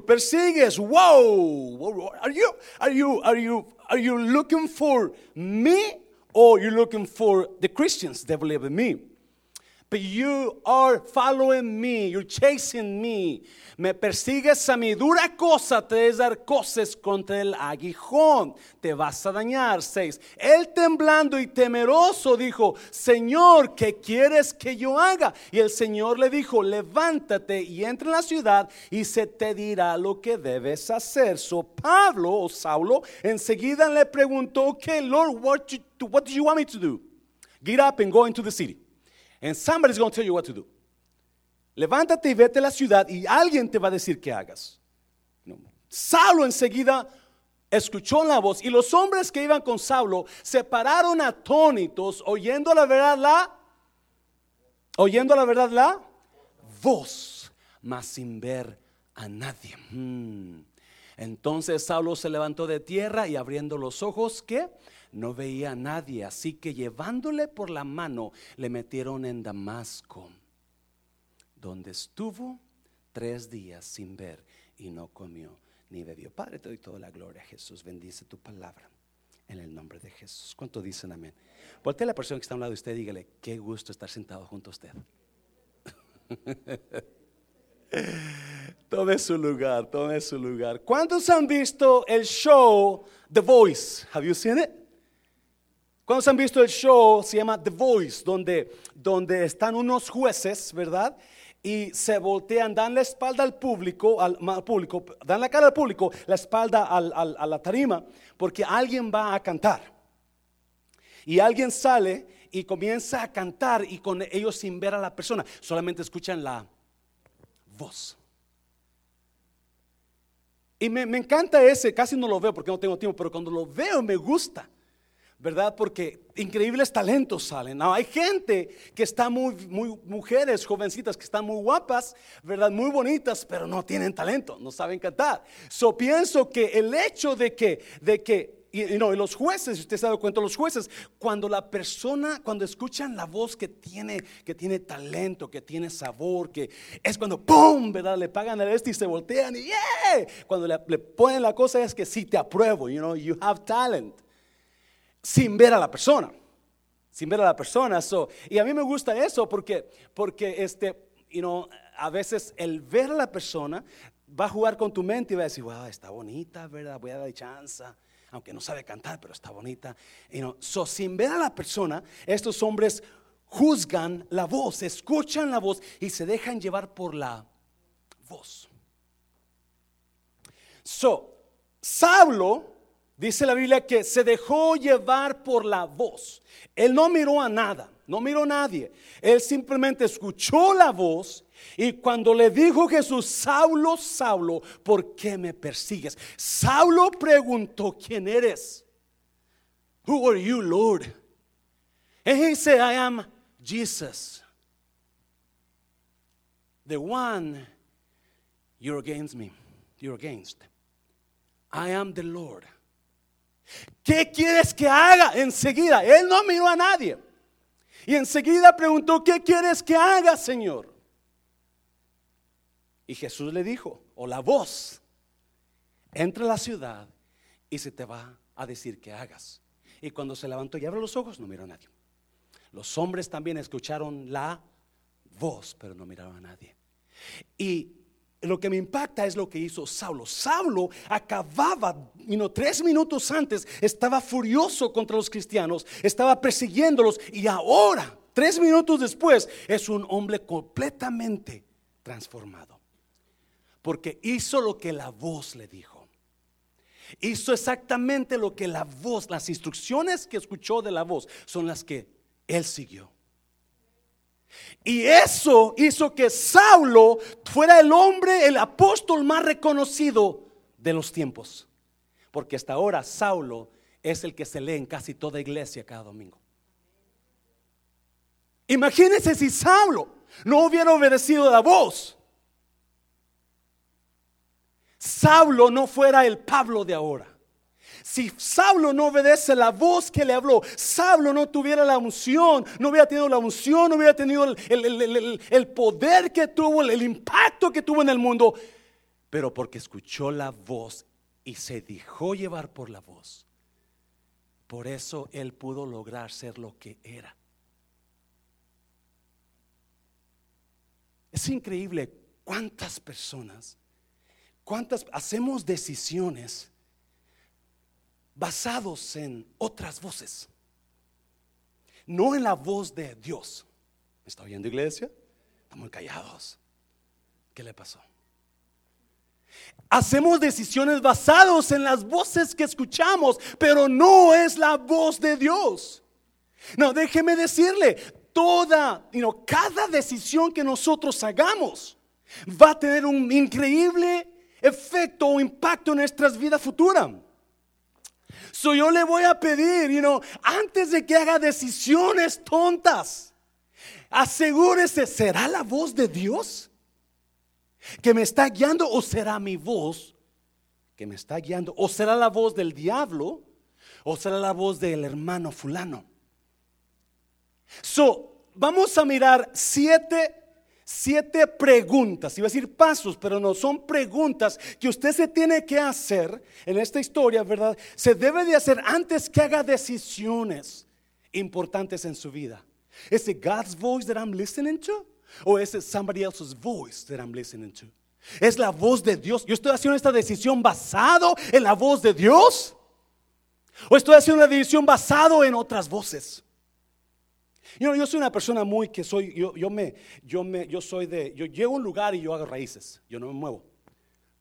persigues. Whoa. Are you are you are you are you looking for me or you looking for the Christians that believe in me? You are following me, you're chasing me. Me persigues a mi dura cosa, te es dar cosas contra el aguijón, te vas a dañar. Seis. Él temblando y temeroso dijo, Señor, ¿qué quieres que yo haga? Y el Señor le dijo, levántate y entra en la ciudad y se te dirá lo que debes hacer. So Pablo o Saulo enseguida le preguntó, okay, Lord, what, you, what do you want me to do? Get up and go into the city. And somebody's going to tell you what to do. Levántate y vete a la ciudad y alguien te va a decir qué hagas. No. Saulo enseguida escuchó la voz y los hombres que iban con Saulo se pararon atónitos oyendo la verdad la oyendo la verdad la voz, mas sin ver a nadie. Hmm. Entonces Saulo se levantó de tierra y abriendo los ojos, ¿qué? No veía a nadie, así que llevándole por la mano le metieron en Damasco, donde estuvo tres días sin ver y no comió ni bebió. Padre, te doy toda la gloria, Jesús. Bendice tu palabra en el nombre de Jesús. ¿Cuánto dicen amén? Voltea a la persona que está a un lado de usted dígale, qué gusto estar sentado junto a usted. tome su lugar, tome su lugar. ¿Cuántos han visto el show The Voice? Have you seen it? ¿Cuántos han visto el show? Se llama The Voice, donde, donde están unos jueces, ¿verdad? Y se voltean, dan la espalda al público, al, público, dan la cara al público, la espalda a la tarima, porque alguien va a cantar. Y alguien sale y comienza a cantar y con ellos sin ver a la persona, solamente escuchan la voz. Y me, me encanta ese, casi no lo veo porque no tengo tiempo, pero cuando lo veo me gusta. ¿Verdad? Porque increíbles talentos salen. hay gente que está muy, muy, mujeres jovencitas que están muy guapas, ¿verdad? Muy bonitas, pero no tienen talento, no saben cantar. So pienso que el hecho de que, de que, y, no, y los jueces, si usted se ha dado cuenta, los jueces, cuando la persona, cuando escuchan la voz que tiene, que tiene talento, que tiene sabor, que es cuando ¡pum! ¿verdad? Le pagan el este y se voltean y ¡yeah! Cuando le, le ponen la cosa es que sí te apruebo, you know, you have talent sin ver a la persona. Sin ver a la persona. y a mí me gusta eso porque, porque este, you know, a veces el ver a la persona va a jugar con tu mente y va a decir, wow, está bonita, ¿verdad? Voy a dar chance. Aunque no sabe cantar, pero está bonita. You know, so, sin ver a la persona, estos hombres juzgan la voz, escuchan la voz y se dejan llevar por la voz. So, Saulo Dice la Biblia que se dejó llevar por la voz. Él no miró a nada, no miró a nadie. Él simplemente escuchó la voz y cuando le dijo Jesús, Saulo, Saulo, ¿por qué me persigues? Saulo preguntó, ¿quién eres? Who are you, Lord? And he said, I am Jesus, the one you're against me, you're against. I am the Lord. ¿Qué quieres que haga? Enseguida, él no miró a nadie. Y enseguida preguntó, ¿qué quieres que haga, Señor? Y Jesús le dijo, o la voz, entra a la ciudad y se te va a decir que hagas. Y cuando se levantó y abrió los ojos, no miró a nadie. Los hombres también escucharon la voz, pero no miraron a nadie. Y lo que me impacta es lo que hizo Saulo. Saulo acababa, tres minutos antes, estaba furioso contra los cristianos, estaba persiguiéndolos y ahora, tres minutos después, es un hombre completamente transformado. Porque hizo lo que la voz le dijo. Hizo exactamente lo que la voz, las instrucciones que escuchó de la voz son las que él siguió. Y eso hizo que Saulo fuera el hombre, el apóstol más reconocido de los tiempos. Porque hasta ahora Saulo es el que se lee en casi toda iglesia cada domingo. Imagínense si Saulo no hubiera obedecido la voz. Saulo no fuera el Pablo de ahora. Si Saulo no obedece la voz que le habló, Saulo no tuviera la unción, no hubiera tenido la unción, no hubiera tenido el, poder que tuvo, el impacto que tuvo en el mundo, pero porque escuchó la voz y se dejó llevar por la voz. Por eso él pudo lograr ser lo que era. Es increíble cuántas personas, cuántas hacemos decisiones basados en otras voces, no en la voz de Dios. ¿Me está oyendo iglesia? Estamos callados. ¿Qué le pasó? Hacemos decisiones basadas en las voces que escuchamos, pero no es la voz de Dios. No, déjeme decirle, toda, cada decisión que nosotros hagamos va a tener un increíble efecto o impacto en nuestras vidas futuras. So yo le voy a pedir, you know, antes de que haga decisiones tontas, asegúrese, ¿será la voz de Dios que me está guiando o será mi voz que me está guiando o será la voz del diablo o será la voz del hermano fulano? So, vamos a mirar siete, siete preguntas. Iba a decir pasos, pero no, son preguntas que usted se tiene que hacer en esta historia, ¿verdad? Se debe de hacer antes que haga decisiones importantes en su vida. ¿Es it God's voice that I'm listening to? ¿O es somebody else's voice that I'm listening to? ¿Es la voz de Dios? ¿Yo estoy haciendo esta decisión basado en la voz de Dios? ¿O estoy haciendo una decisión basado en otras voces? Yo soy una persona muy que soy, yo, yo, me, yo, me, yo soy de, yo llego a un lugar y yo hago raíces, yo no me muevo.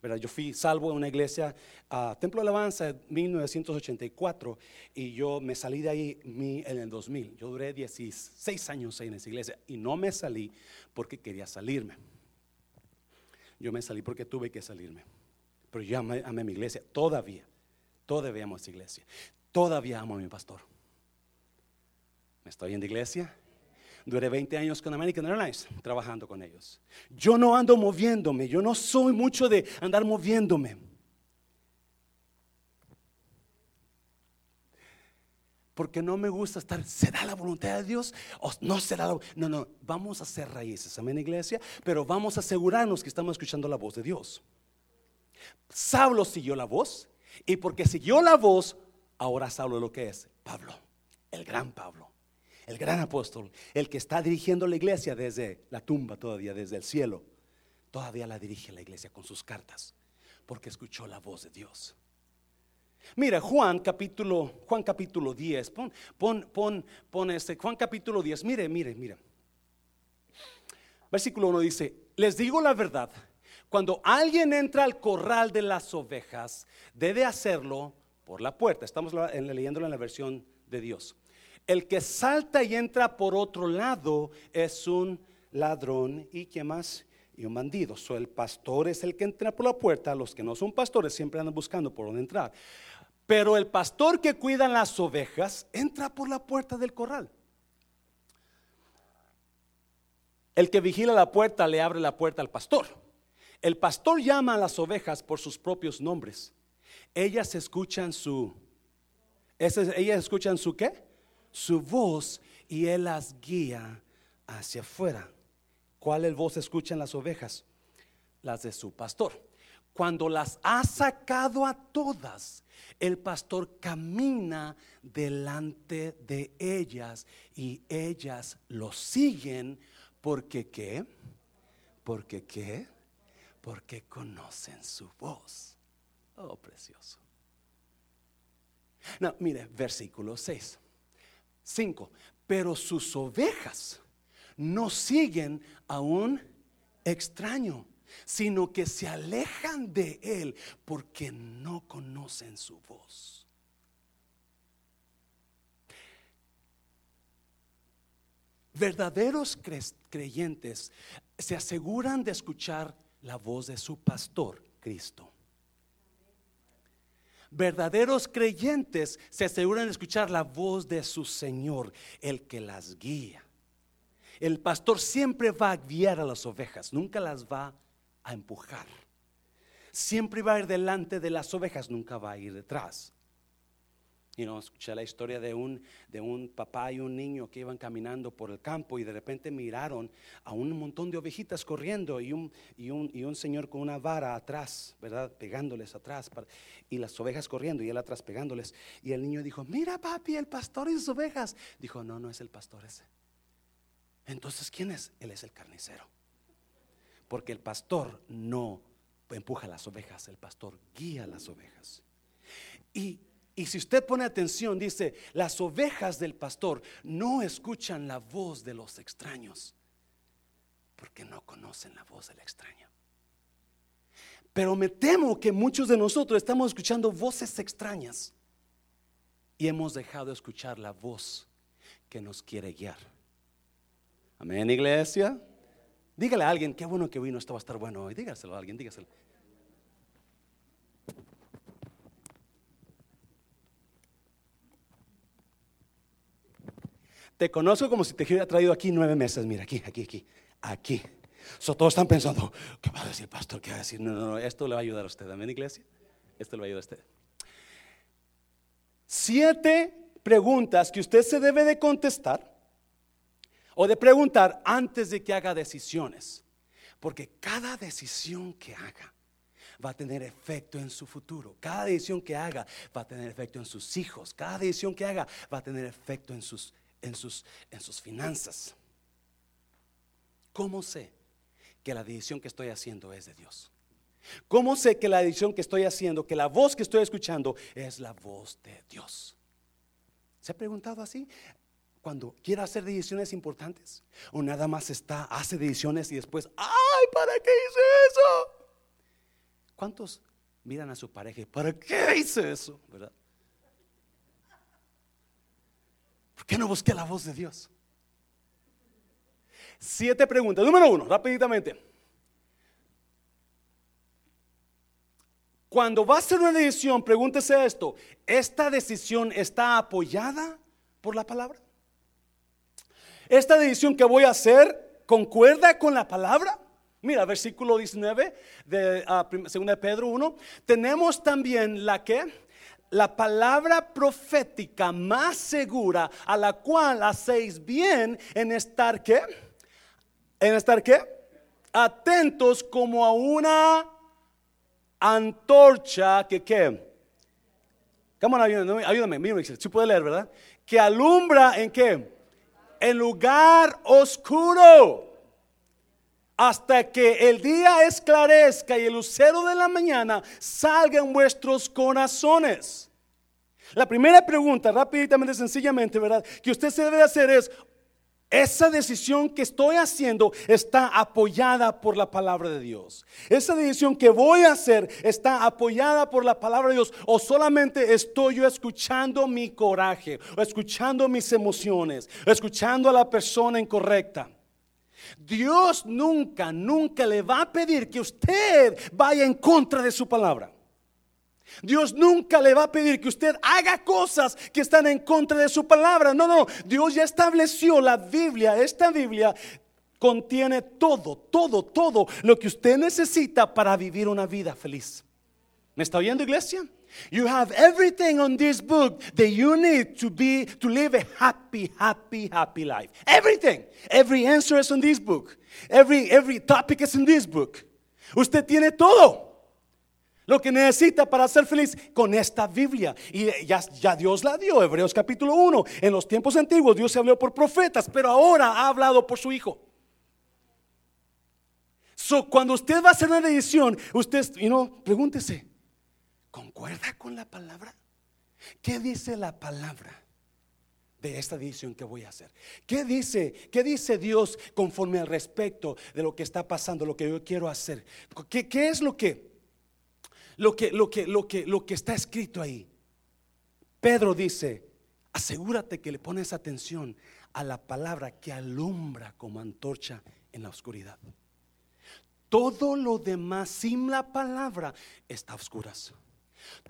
¿verdad? Yo fui salvo en una iglesia, a Templo de Alabanza en 1984 y yo me salí de ahí en el 2000. Yo duré 16 años ahí en esa iglesia y no me salí porque quería salirme. Yo me salí porque tuve que salirme. Pero yo amé, amé mi iglesia, todavía, todavía amo a esa iglesia, todavía amo a mi pastor. ¿Me estoy en la iglesia? Duré 20 años con American Airlines trabajando con ellos. Yo no ando moviéndome, yo no soy mucho de andar moviéndome. Porque no me gusta estar, ¿será la voluntad de Dios? ¿O no será la No, no, vamos a hacer raíces, amén, iglesia, pero vamos a asegurarnos que estamos escuchando la voz de Dios. Saulo siguió la voz, y porque siguió la voz, ahora Saulo lo que es, Pablo, el gran Pablo el gran apóstol, el que está dirigiendo la iglesia desde la tumba todavía, desde el cielo, todavía la dirige la iglesia con sus cartas, porque escuchó la voz de Dios. Mira, Juan capítulo, Juan capítulo 10, pon, pon, pon, pon este, Juan capítulo 10, mire, mire, mire. Versículo 1 dice, les digo la verdad, cuando alguien entra al corral de las ovejas, debe hacerlo por la puerta. Estamos leyéndolo en la versión de Dios. El que salta y entra por otro lado es un ladrón y qué más y un bandido. So, el pastor es el que entra por la puerta. Los que no son pastores siempre andan buscando por dónde entrar. Pero el pastor que cuida las ovejas entra por la puerta del corral. El que vigila la puerta le abre la puerta al pastor. El pastor llama a las ovejas por sus propios nombres. Ellas escuchan su. Ellas escuchan su qué? Su voz y Él las guía hacia afuera. ¿Cuál voz escuchan las ovejas? Las de su pastor. Cuando las ha sacado a todas, el pastor camina delante de ellas y ellas lo siguen porque qué? Porque qué? Porque conocen su voz. Oh, precioso. No, mire, versículo 6. 5. Pero sus ovejas no siguen a un extraño, sino que se alejan de él porque no conocen su voz. Verdaderos creyentes se aseguran de escuchar la voz de su pastor, Cristo. Verdaderos creyentes se aseguran de escuchar la voz de su Señor, el que las guía. El pastor siempre va a guiar a las ovejas, nunca las va a empujar. Siempre va a ir delante de las ovejas, nunca va a ir detrás. You know, escuché la historia de un, de un papá y un niño que iban caminando por el campo y de repente miraron a un montón de ovejitas corriendo y un, y un, y un señor con una vara atrás, ¿verdad? Pegándoles atrás para- y las ovejas corriendo y él atrás pegándoles. Y el niño dijo, mira papi, el pastor y sus ovejas. Dijo, no, no es el pastor ese. Entonces, ¿quién es? Él es el carnicero. Porque el pastor no empuja las ovejas, el pastor guía las ovejas. Y, y si usted pone atención, dice, las ovejas del pastor no escuchan la voz de los extraños, porque no conocen la voz del extraño. Pero me temo que muchos de nosotros estamos escuchando voces extrañas y hemos dejado de escuchar la voz que nos quiere guiar. Amén, iglesia. Dígale a alguien, qué bueno que vino, esto va a estar bueno hoy. Dígaselo a alguien, dígaselo. Te conozco como si te hubiera traído aquí nueve meses. Mira, aquí, aquí, aquí, aquí. So, todos están pensando, ¿qué va a decir pastor? ¿Qué va a decir? No, no, no, esto le va a ayudar a usted. Amén, iglesia. Esto le va a ayudar a usted. Siete preguntas que usted se debe de contestar o de preguntar antes de que haga decisiones. Porque cada decisión que haga va a tener efecto en su futuro. Cada decisión que haga va a tener efecto en sus hijos. Cada decisión que haga va a tener efecto en sus, en sus, en sus finanzas. ¿Cómo sé que la decisión que estoy haciendo es de Dios? ¿Cómo sé que la decisión que estoy haciendo, que la voz que estoy escuchando es la voz de Dios? ¿Se ha preguntado así? Cuando quiere hacer decisiones importantes, o nada más está, hace decisiones y después, ¡ay, ¿para qué hice eso? ¿Cuántos miran a su pareja ¿para qué hice eso? ¿Verdad? ¿Por qué no busqué la voz de Dios? Siete preguntas. Número uno, rapiditamente. Cuando va a hacer una decisión, pregúntese esto, ¿esta decisión está apoyada por la palabra? ¿Esta decisión que voy a hacer concuerda con la palabra? Mira, versículo 19 de uh, 2 de Pedro 1. Tenemos también la que la palabra profética más segura a la cual hacéis bien en estar qué? En estar qué? Atentos como a una antorcha que qué? Come on, ayúdame, ayúdame, si puede leer, ¿verdad? Que alumbra en qué? En lugar oscuro. Hasta que el día esclarezca y el lucero de la mañana salga en vuestros corazones. La primera pregunta, rápidamente, sencillamente, ¿verdad? Que usted se debe hacer es, esa decisión que estoy haciendo está apoyada por la palabra de Dios. Esa decisión que voy a hacer está apoyada por la palabra de Dios. O solamente estoy yo escuchando mi coraje, o escuchando mis emociones, o escuchando a la persona incorrecta. Dios nunca, nunca le va a pedir que usted vaya en contra de su palabra. Dios nunca le va a pedir que usted haga cosas que están en contra de su palabra. No, no, Dios ya estableció la Biblia. Esta Biblia contiene todo, todo, todo lo que usted necesita para vivir una vida feliz. ¿Me está oyendo, iglesia? You have everything on this book that you need to be to live a happy, happy, happy life. Everything. Every answer is on this book. Every every topic is in this book. Usted tiene todo lo que necesita para ser feliz con esta Biblia. Y ya, ya, Dios la dio, Hebreos capítulo 1. En los tiempos antiguos Dios se habló por profetas, pero ahora ha hablado por su Hijo. So, cuando usted va a hacer una decisión, usted, you know, pregúntese, ¿concuerda con la palabra? ¿Qué dice la palabra? de esta decisión que voy a hacer. ¿Qué dice? ¿Qué dice Dios conforme al respecto de lo que está pasando, lo que yo quiero hacer? ¿Qué, qué es lo que lo que, lo, que, lo, que, lo que está escrito ahí. Pedro dice, asegúrate que le pones atención a la palabra que alumbra como antorcha en la oscuridad. Todo lo demás sin la palabra está a oscuras.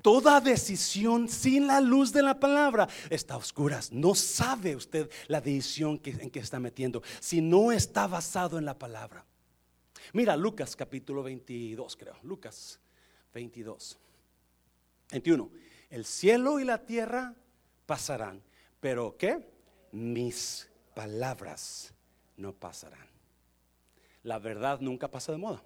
Toda decisión sin la luz de la palabra está a oscuras. No sabe usted la decisión en que está metiendo si no está basado en la palabra. Mira Lucas capítulo 22, creo. Lucas 22. 21. El cielo y la tierra pasarán, pero ¿qué? Mis palabras no pasarán. La verdad nunca pasa de moda.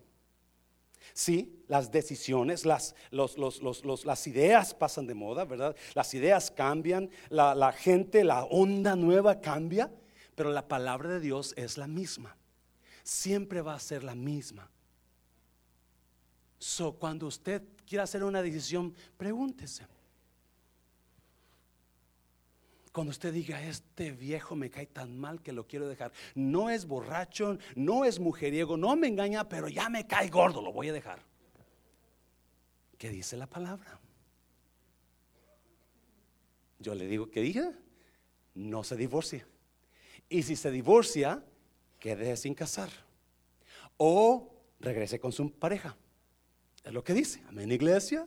Sí, las decisiones, las, las ideas pasan de moda, ¿verdad? Las ideas cambian, la, la gente, la onda nueva cambia, pero la palabra de Dios es la misma. Siempre va a ser la misma. So, cuando usted quiera hacer una decisión, pregúntese. Cuando usted diga, este viejo me cae tan mal que lo quiero dejar. No es borracho, no es mujeriego, no me engaña, pero ya me cae gordo, lo voy a dejar. ¿Qué dice la palabra? Yo le digo que diga, no se divorcie. Y si se divorcia, quede sin casar. O regrese con su pareja. Es lo que dice. Amén, iglesia.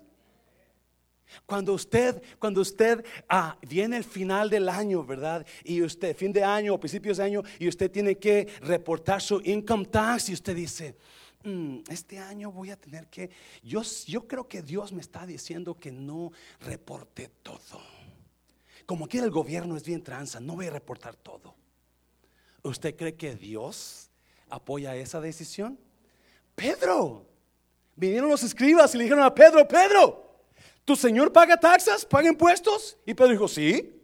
Cuando usted, cuando usted ah, viene el final del año, ¿verdad? Y usted, fin de año o principios de año, y usted tiene que reportar su income tax, y usted dice, mm, este año voy a tener que, yo, yo creo que Dios me está diciendo que no reporte todo. Como que el gobierno es bien tranza, no voy a reportar todo. ¿Usted cree que Dios apoya esa decisión? Pedro, vinieron los escribas y le dijeron a Pedro, Pedro, ¿tu señor paga taxas, paga impuestos? Y Pedro dijo, sí.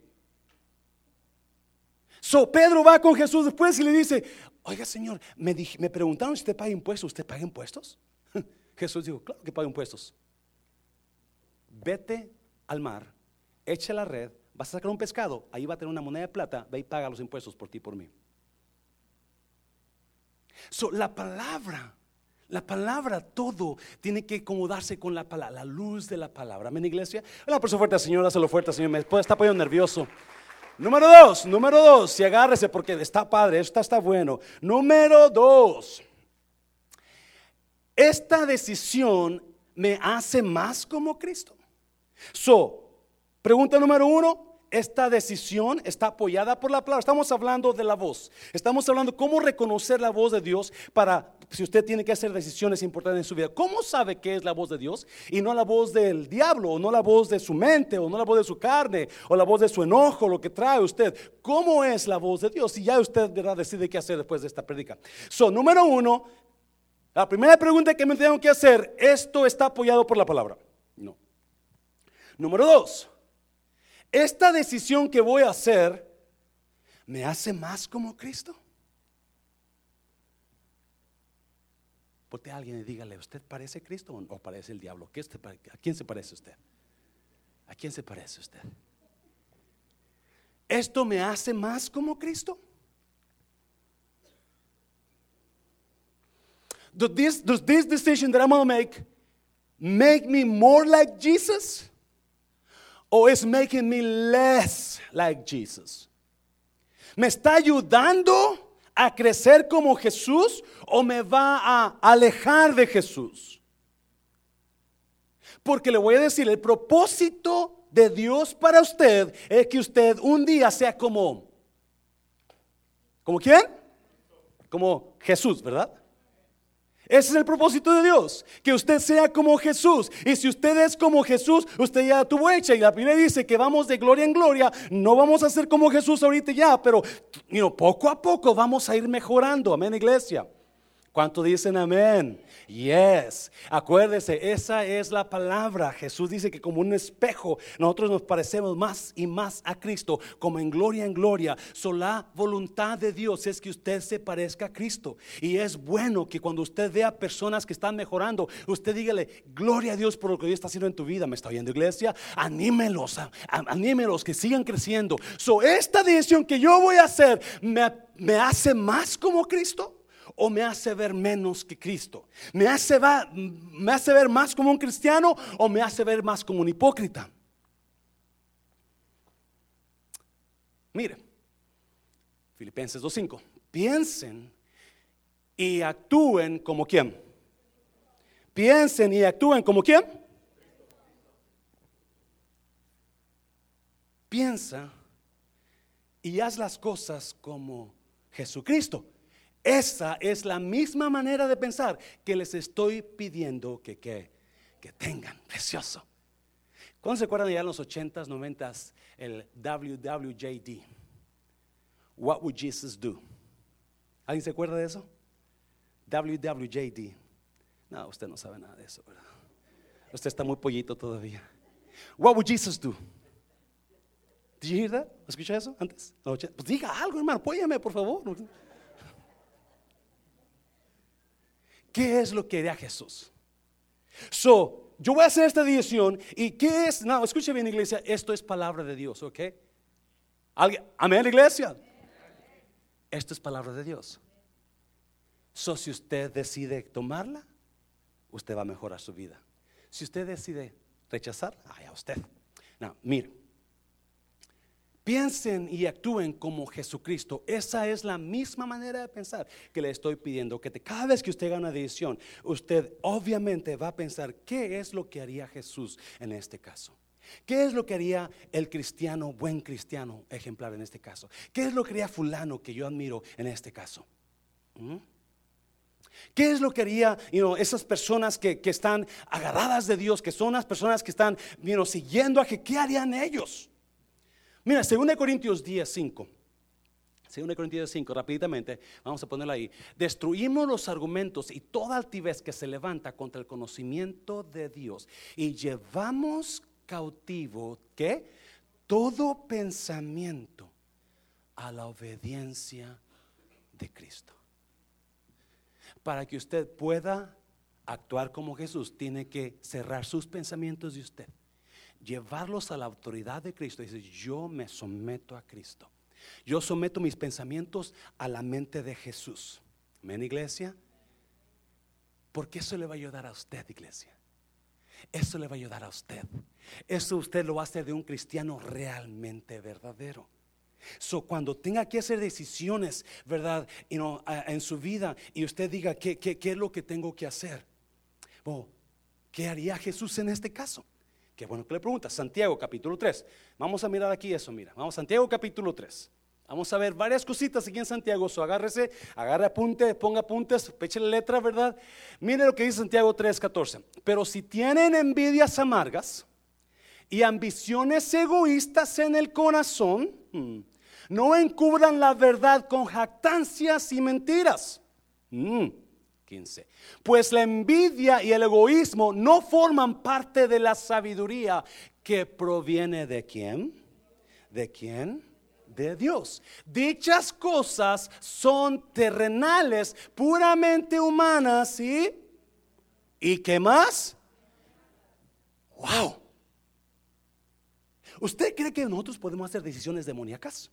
So Pedro va con Jesús después y le dice, oiga señor, me, me preguntaron si usted paga impuestos, ¿usted paga impuestos? Jesús dijo, claro que paga impuestos. Vete al mar, echa la red, vas a sacar un pescado, ahí va a tener una moneda de plata, ve y paga los impuestos por ti y por mí. So, la palabra la palabra, todo tiene que acomodarse con la palabra, la luz de la palabra. Amén, iglesia. La persona fuerte, Señor, hazlo fuerte, Señor. Me estar poniendo nervioso. Número dos, número dos, y agárrese porque está padre, esto está bueno. Número dos, esta decisión me hace más como Cristo. So, pregunta número uno, esta decisión está apoyada por la palabra. Estamos hablando de la voz. Estamos hablando cómo reconocer la voz de Dios para si usted tiene que hacer decisiones importantes en su vida. ¿Cómo sabe qué es la voz de Dios y no la voz del diablo o no la voz de su mente o no la voz de su carne o la voz de su enojo, lo que trae usted? ¿Cómo es la voz de Dios? Y ya usted decide qué hacer después de esta predica. So, número uno, la primera pregunta que me tengo que hacer, ¿esto está apoyado por la palabra? No. Número dos, esta decisión que voy a hacer me hace más como Cristo. Ponte a alguien y dígale, ¿usted parece Cristo o parece el diablo? ¿A quién se parece usted? ¿A quién se parece usted? ¿Esto me hace más como Cristo? This, does this decision that I'm going to make make me more like Jesus? O es making me less like Jesus? ¿Me está ayudando a crecer como Jesús o me va a alejar de Jesús? Porque le voy a decir, el propósito de Dios para usted es que usted un día sea como, ¿como quién? Como Jesús, ¿verdad? Ese es el propósito de Dios, que usted sea como Jesús. Y si usted es como Jesús, usted ya tuvo hecha. Y la Biblia dice que vamos de gloria en gloria. No vamos a ser como Jesús ahorita ya, pero poco a poco vamos a ir mejorando. Amén, iglesia. ¿Cuánto dicen amén? Yes. Acuérdese, esa es la palabra. Jesús dice que como un espejo nosotros nos parecemos más y más a Cristo, como en gloria en gloria. So, la voluntad de Dios es que usted se parezca a Cristo. Y es bueno que cuando usted vea personas que están mejorando, usted dígale, gloria a Dios por lo que Dios está haciendo en tu vida. ¿Me está oyendo iglesia? Anímelos, anímelos que sigan creciendo. So, esta decisión que yo voy a hacer me, me hace más como Cristo o me hace ver menos que Cristo? ¿Me hace, ¿Me hace ver más como un cristiano o me hace ver más como un hipócrita? Mire, Filipenses 2.5, piensen y actúen como quién. Piensen y actúen como quién. Piensa y haz las cosas como Jesucristo. Esa es la misma manera de pensar que les estoy pidiendo que, que, tengan. Precioso. ¿Cuándo se acuerdan ya en los 80s, 90s el WWJD? What would Jesus do? ¿Alguien se acuerda de eso? WWJD. No, usted no sabe nada de eso, ¿verdad? Usted está muy pollito todavía. What would Jesus do? Did you hear that? ¿Escucha eso antes? Pues diga algo, hermano, apóyame, por favor. ¿Qué es lo que haría Jesús? So, yo voy a hacer esta decisión y ¿qué es? No, escuche bien, iglesia, esto es palabra de Dios, ¿ok? ¿Alguien? Amén, iglesia. Esto es palabra de Dios. So, si usted decide tomarla, usted va a mejorar su vida. Si usted decide rechazar, ay, a usted. No, mire. Piensen y actúen como Jesucristo. Esa es la misma manera de pensar que le estoy pidiendo. Que cada vez que usted haga una decisión, usted obviamente va a pensar qué es lo que haría Jesús en este caso. ¿Qué es lo que haría el cristiano, buen cristiano ejemplar en este caso? ¿Qué es lo que haría fulano que yo admiro en este caso? ¿Mm? ¿Qué es lo que haría esas personas que, están agarradas de Dios, que son las personas que están siguiendo a que, ¿qué harían ellos? Mira, 2 Corintios 10, 5. 2 Corintios 5, rápidamente, vamos a ponerlo ahí. Destruimos los argumentos y toda altivez que se levanta contra el conocimiento de Dios y llevamos cautivo, ¿qué? Todo pensamiento a la obediencia de Cristo. Para que usted pueda actuar como Jesús, tiene que cerrar sus pensamientos de usted llevarlos a la autoridad de Cristo decir, yo me someto a Cristo. Yo someto mis pensamientos a la mente de Jesús. Amén, iglesia. Porque eso le va a ayudar a usted, iglesia. Eso le va a ayudar a usted. Eso usted lo hacer de un cristiano realmente verdadero. So, cuando tenga que hacer decisiones, ¿verdad? en su vida y usted diga, ¿qué, qué, qué es lo que tengo que hacer? ¿Qué haría Jesús en este caso? Qué bueno que le preguntas. Santiago capítulo 3. Vamos a mirar aquí eso, mira. Vamos, Santiago capítulo 3. Vamos a ver varias cositas aquí en Santiago. So, agárrese, agarre apunte, ponga apuntes, peche la letra, ¿verdad? Mire lo que dice Santiago 3, 14. Pero si tienen envidias amargas y ambiciones egoístas en el corazón, hmm, no encubran la verdad con jactancias y mentiras. Hmm. 15. Pues la envidia y el egoísmo no forman parte de la sabiduría que proviene de quién? ¿De quién? De Dios. Dichas cosas son terrenales, puramente humanas y ¿y qué más? Wow. ¿Usted cree que nosotros podemos hacer decisiones demoníacas?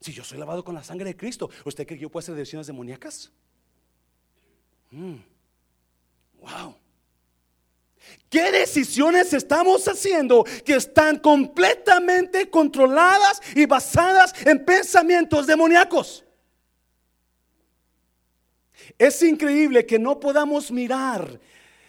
Si yo soy lavado con la sangre de Cristo, ¿usted cree que yo puedo hacer decisiones demoníacas? Mm. Wow. ¿Qué decisiones estamos haciendo que están completamente controladas y basadas en pensamientos demoníacos? Es increíble que no podamos mirar,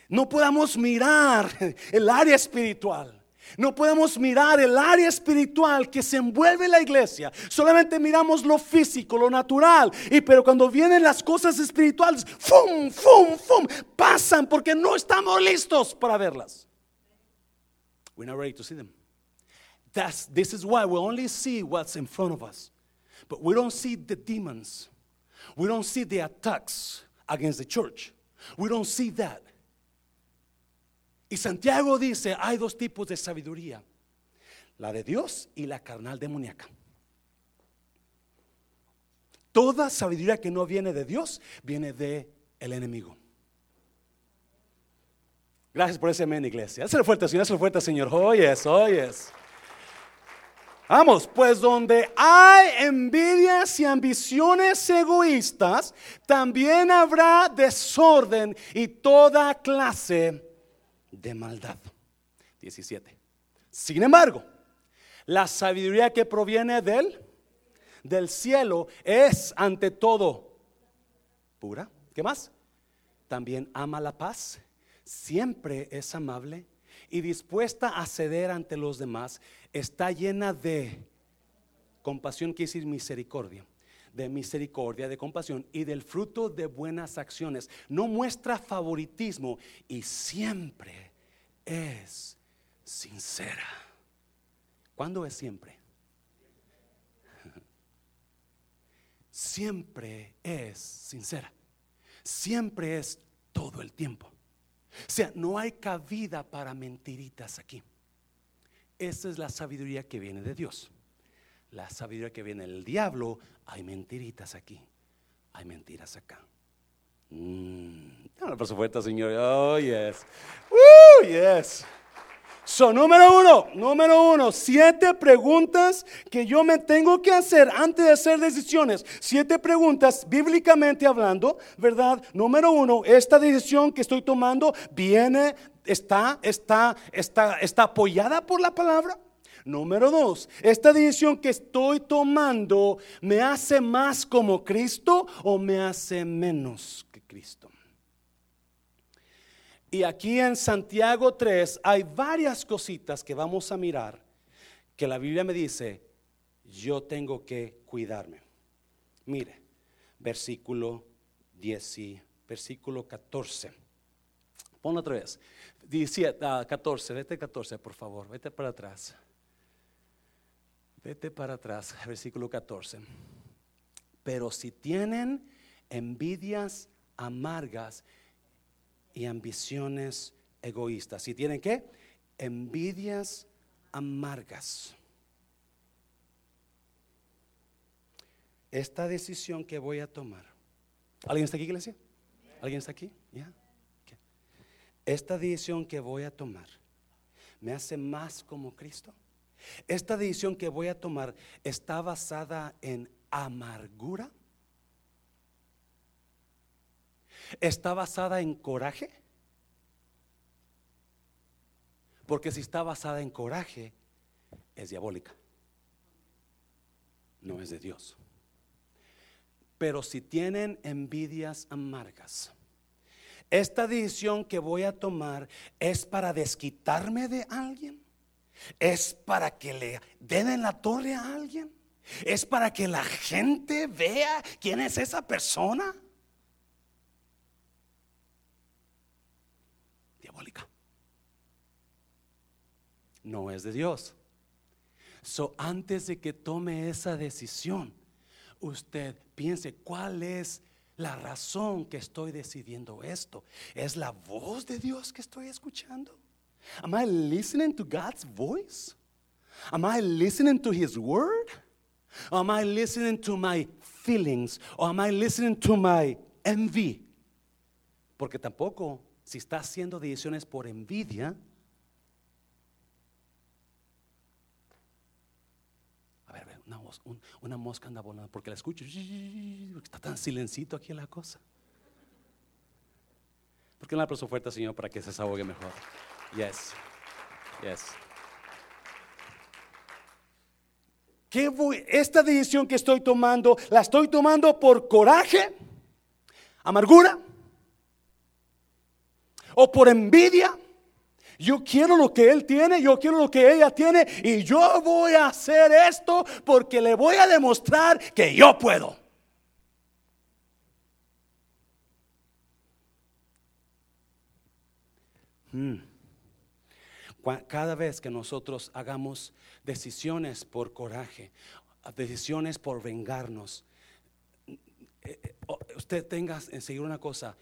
no podamos mirar el área espiritual no podemos mirar el área espiritual que se envuelve la iglesia. Solamente miramos lo físico, lo natural. Y pero cuando vienen las cosas espirituales, ¡fum, fum, fum! Pasan porque no estamos listos para verlas. We're not ready to see them. That's, this is why we only see what's in front of us. But we don't see the demons. We don't see the attacks against the church. We don't see that. Y Santiago dice, hay dos tipos de sabiduría, la de Dios y la carnal demoníaca. Toda sabiduría que no viene de Dios viene de el enemigo. Gracias por ese amén, iglesia. Hazle fuerte, Señor, hazle fuerte, Señor. Oyes, oyes. Vamos, pues donde hay envidias y ambiciones egoístas, también habrá desorden y toda clase de maldad. 17. Sin embargo, la sabiduría que proviene del, del cielo es ante todo pura. ¿Qué más? También ama la paz, siempre es amable y dispuesta a ceder ante los demás. Está llena de compasión, quiere decir misericordia de misericordia, de compasión y del fruto de buenas acciones. No muestra favoritismo y siempre es sincera. ¿Cuándo es siempre? Siempre es sincera. Siempre es todo el tiempo. O sea, no hay cabida para mentiritas aquí. Esa es la sabiduría que viene de Dios. La sabiduría que viene del diablo, hay mentiritas aquí. Hay mentiras acá. Mm. Por supuesto, Señor. Oh, yes. Woo, yes. So, número uno, número uno, siete preguntas que yo me tengo que hacer antes de hacer decisiones. Siete preguntas bíblicamente hablando, ¿verdad? Número uno, esta decisión que estoy tomando viene, está, está, está, está apoyada por la palabra. Número dos, esta decisión que estoy tomando me hace más como Cristo o me hace menos que Cristo. Y aquí en Santiago 3 hay varias cositas que vamos a mirar que la Biblia me dice, yo tengo que cuidarme. Mire, versículo 10 y versículo 14. Ponlo otra vez. 17, 14, vete 14, por favor, vete para atrás. Vete para atrás, versículo 14. Pero si tienen envidias amargas y ambiciones egoístas. ¿Y tienen qué? Envidias amargas. Esta decisión que voy a tomar. ¿Alguien está aquí, iglesia? ¿Alguien está aquí? ¿Ya? Esta decisión que voy a tomar me hace más como Cristo. Esta decisión que voy a tomar está basada en amargura ¿Está basada en coraje? Porque si está basada en coraje, es diabólica. No es de Dios. Pero si tienen envidias amargas, esta decisión que voy a tomar es para desquitarme de alguien. Es para que le den en la torre a alguien. Es para que la gente vea quién es esa persona. No es de Dios. So, antes de que tome esa decisión, usted piense cuál es la razón que estoy decidiendo esto. ¿Es la voz de Dios que estoy escuchando? Am I listening to God's voice? Am I listening to His word? am I listening to my feelings? Or am I listening to my envy? Porque tampoco si está haciendo decisiones por envidia, a ver, a ver una, mosca anda volando porque la escucho, está tan silencito aquí la cosa. ¿Por qué no le aplauso fuerte, Señor, para que se desahogue mejor? Yes, yes. ¿Qué voy, esta decisión que estoy tomando, la estoy tomando por coraje, amargura, o por envidia. Yo quiero lo que él tiene, yo quiero lo que ella tiene y yo voy a hacer esto porque le voy a demostrar que yo puedo. Hmm. Cada vez que nosotros hagamos decisiones por coraje, decisiones por vengarnos, eh, eh, usted tenga en seguir una cosa,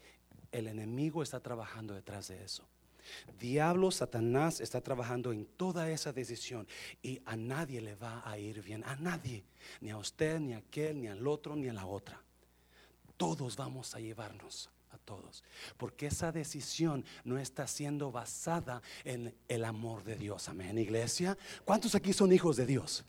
el enemigo está trabajando detrás de eso. Diablo, Satanás está trabajando en toda esa decisión y a nadie le va a ir bien, a nadie, ni a usted, ni a aquel, ni al otro, ni a la otra. Todos vamos a llevarnos a todos, porque esa decisión no está siendo basada en el amor de Dios. Amén, iglesia. ¿Cuántos aquí son hijos de Dios?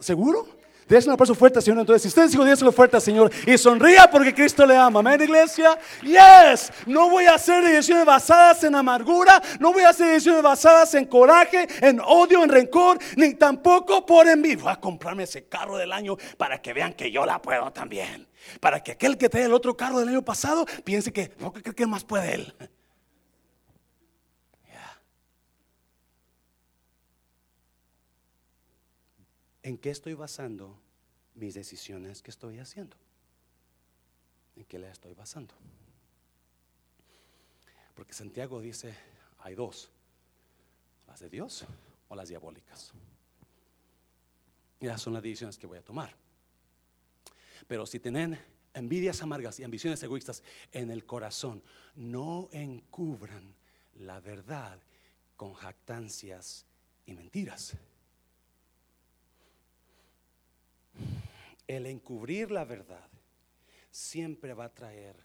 ¿Seguro? Désle un aplauso fuerte Señor. Entonces, si usted dijo, déselo fuerte Señor y sonría porque Cristo le ama. Amén, iglesia. Yes, no voy a hacer decisiones basadas en amargura, no voy a hacer decisiones basadas en coraje, en odio, en rencor, ni tampoco por envidia. Voy a comprarme ese carro del año para que vean que yo la puedo también. Para que aquel que trae el otro carro del año pasado piense que, no, que más puede él. ¿En qué estoy basando mis decisiones que estoy haciendo? ¿En qué le estoy basando? Porque Santiago dice, hay dos. ¿Las de Dios o las diabólicas? Y son las decisiones que voy a tomar. Pero si tienen envidias amargas y ambiciones egoístas en el corazón, no encubran la verdad con jactancias y mentiras. El encubrir la verdad siempre va a traer,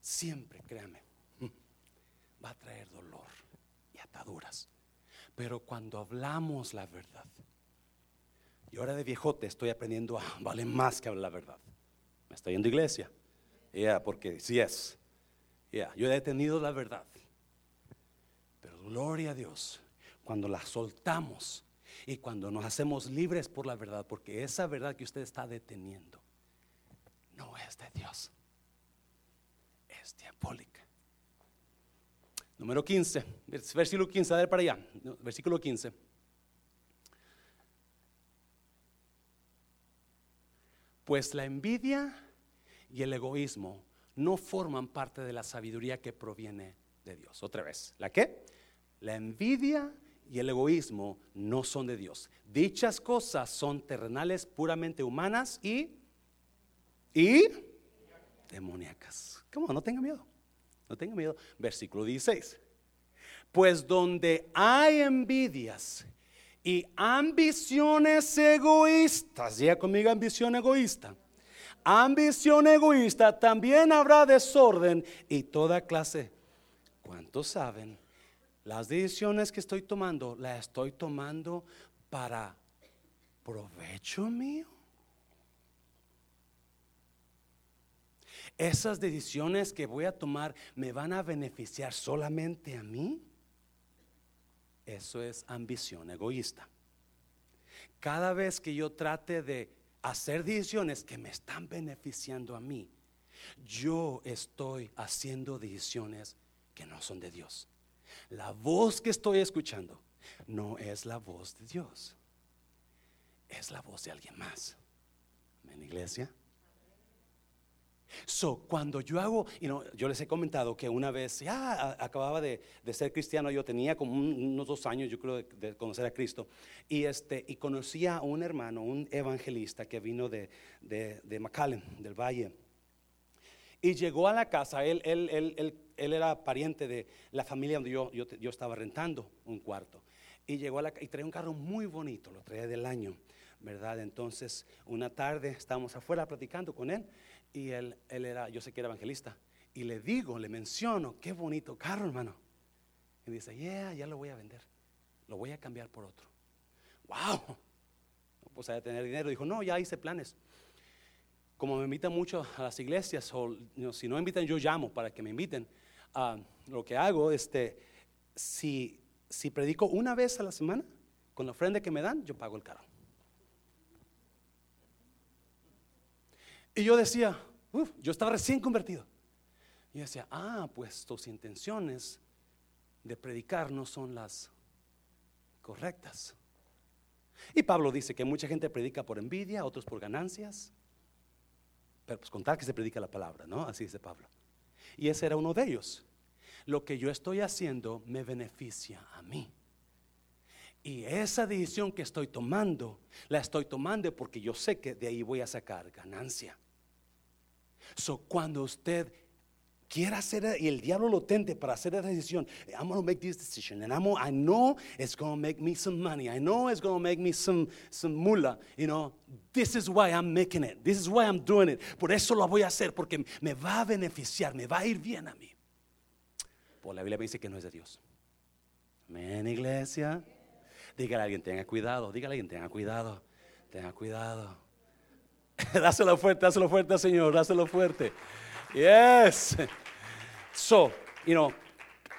siempre, créame, va a traer dolor y ataduras. Pero cuando hablamos la verdad, y ahora de viejote estoy aprendiendo a vale más que hablar la verdad. Me estoy yendo a iglesia. Ya, porque si es. Ya, yo he detenido la verdad. Pero gloria a Dios, cuando la soltamos y cuando nos hacemos libres por la verdad, porque esa verdad que usted está deteniendo no es de Dios, es diabólica. Número 15, versículo 15, a ver para allá, versículo 15. Pues la envidia y el egoísmo no forman parte de la sabiduría que proviene de Dios. Otra vez, ¿la qué? La envidia y el egoísmo no son de Dios. Dichas cosas son terrenales, puramente humanas y y demoníacas. ¿Cómo? No tenga miedo. No tenga miedo. Versículo 16. Pues donde hay envidias y ambiciones egoístas, ya conmigo ambición egoísta, ambición egoísta, también habrá desorden y toda clase. ¿Cuántos saben? Las decisiones que estoy tomando, las estoy tomando para provecho mío. Esas decisiones que voy a tomar me van a beneficiar solamente a mí. Eso es ambición egoísta. Cada vez que yo trate de hacer decisiones que me están beneficiando a mí, yo estoy haciendo decisiones que no son de Dios. La voz que estoy escuchando no es la voz de Dios, es la voz de alguien más. ¿En iglesia? So, cuando yo hago, yo les he comentado que una vez, ya acababa de, ser cristiano, yo tenía como unos dos años, yo creo, de, conocer a Cristo, y, este, y conocía a un hermano, un evangelista que vino de, de, de McAllen, del Valle, y llegó a la casa, él, él, él, él, era pariente de la familia donde yo, yo, yo estaba rentando un cuarto, y llegó a la y traía un carro muy bonito, lo traía del año, ¿verdad? Entonces, una tarde estábamos afuera platicando con él, y él, él era, yo sé que era evangelista. Y le digo, le menciono, qué bonito carro, hermano. Y dice, yeah, ya lo voy a vender. Lo voy a cambiar por otro. Wow. Pues a tener dinero. Dijo, no, ya hice planes. Como me invitan mucho a las iglesias, o si no invitan, yo llamo para que me inviten. Uh, lo que hago, este, si, si predico una vez a la semana, con la ofrenda que me dan, yo pago el carro. Y yo decía, yo estaba recién convertido. Y decía, ah, pues tus intenciones de predicar no son las correctas. Y Pablo dice que mucha gente predica por envidia, otros por ganancias. Pero pues contar que se predica la palabra, ¿no? Así dice Pablo. Y ese era uno de ellos. Lo que yo estoy haciendo me beneficia a mí. Y esa decisión que estoy tomando, la estoy tomando porque yo sé que de ahí voy a sacar ganancia. So, cuando usted quiera hacer y el diablo lo tente para hacer esa decisión, I'm going to make this decision and I'm, I know it's going to make me some money. I know it's going to make me some some mula, you know. This is why I'm making it. This is why I'm doing it. Por eso lo voy a hacer porque me va a beneficiar, me va a ir bien a mí. Pues la Biblia dice que no es de Dios. Amén, iglesia. Dígale a alguien, tenga cuidado. Dígale a alguien, tenga cuidado. Tenga cuidado. dáselo fuerte, dáselo fuerte, Señor, dáselo fuerte. Yes. So, you know,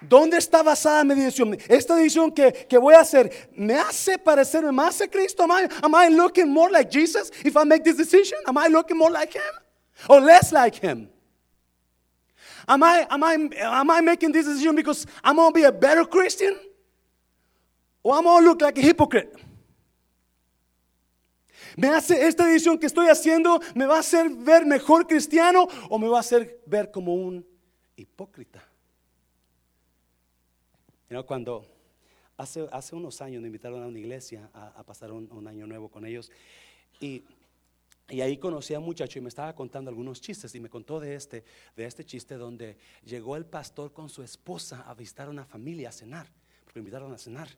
¿dónde está basada mi decisión? Esta decisión que, que, voy a hacer, ¿me hace parecerme más a Cristo? Am I, am I looking more like Jesus if I make this decision? Am I looking more like Him? Or less like Him? Am I, am I, am I making this decision because I'm going to be a better Christian? Or I'm going to look like a hypocrite? ¿Me hace esta decisión que estoy haciendo, me va a hacer ver mejor cristiano o me va a hacer ver como un hipócrita? You cuando hace, hace unos años me invitaron a una iglesia a, a pasar un, un año nuevo con ellos. Y y ahí conocí a un muchacho y me estaba contando algunos chistes y me contó de este, de este chiste donde llegó el pastor con su esposa a visitar a una familia a cenar, porque lo invitaron a cenar.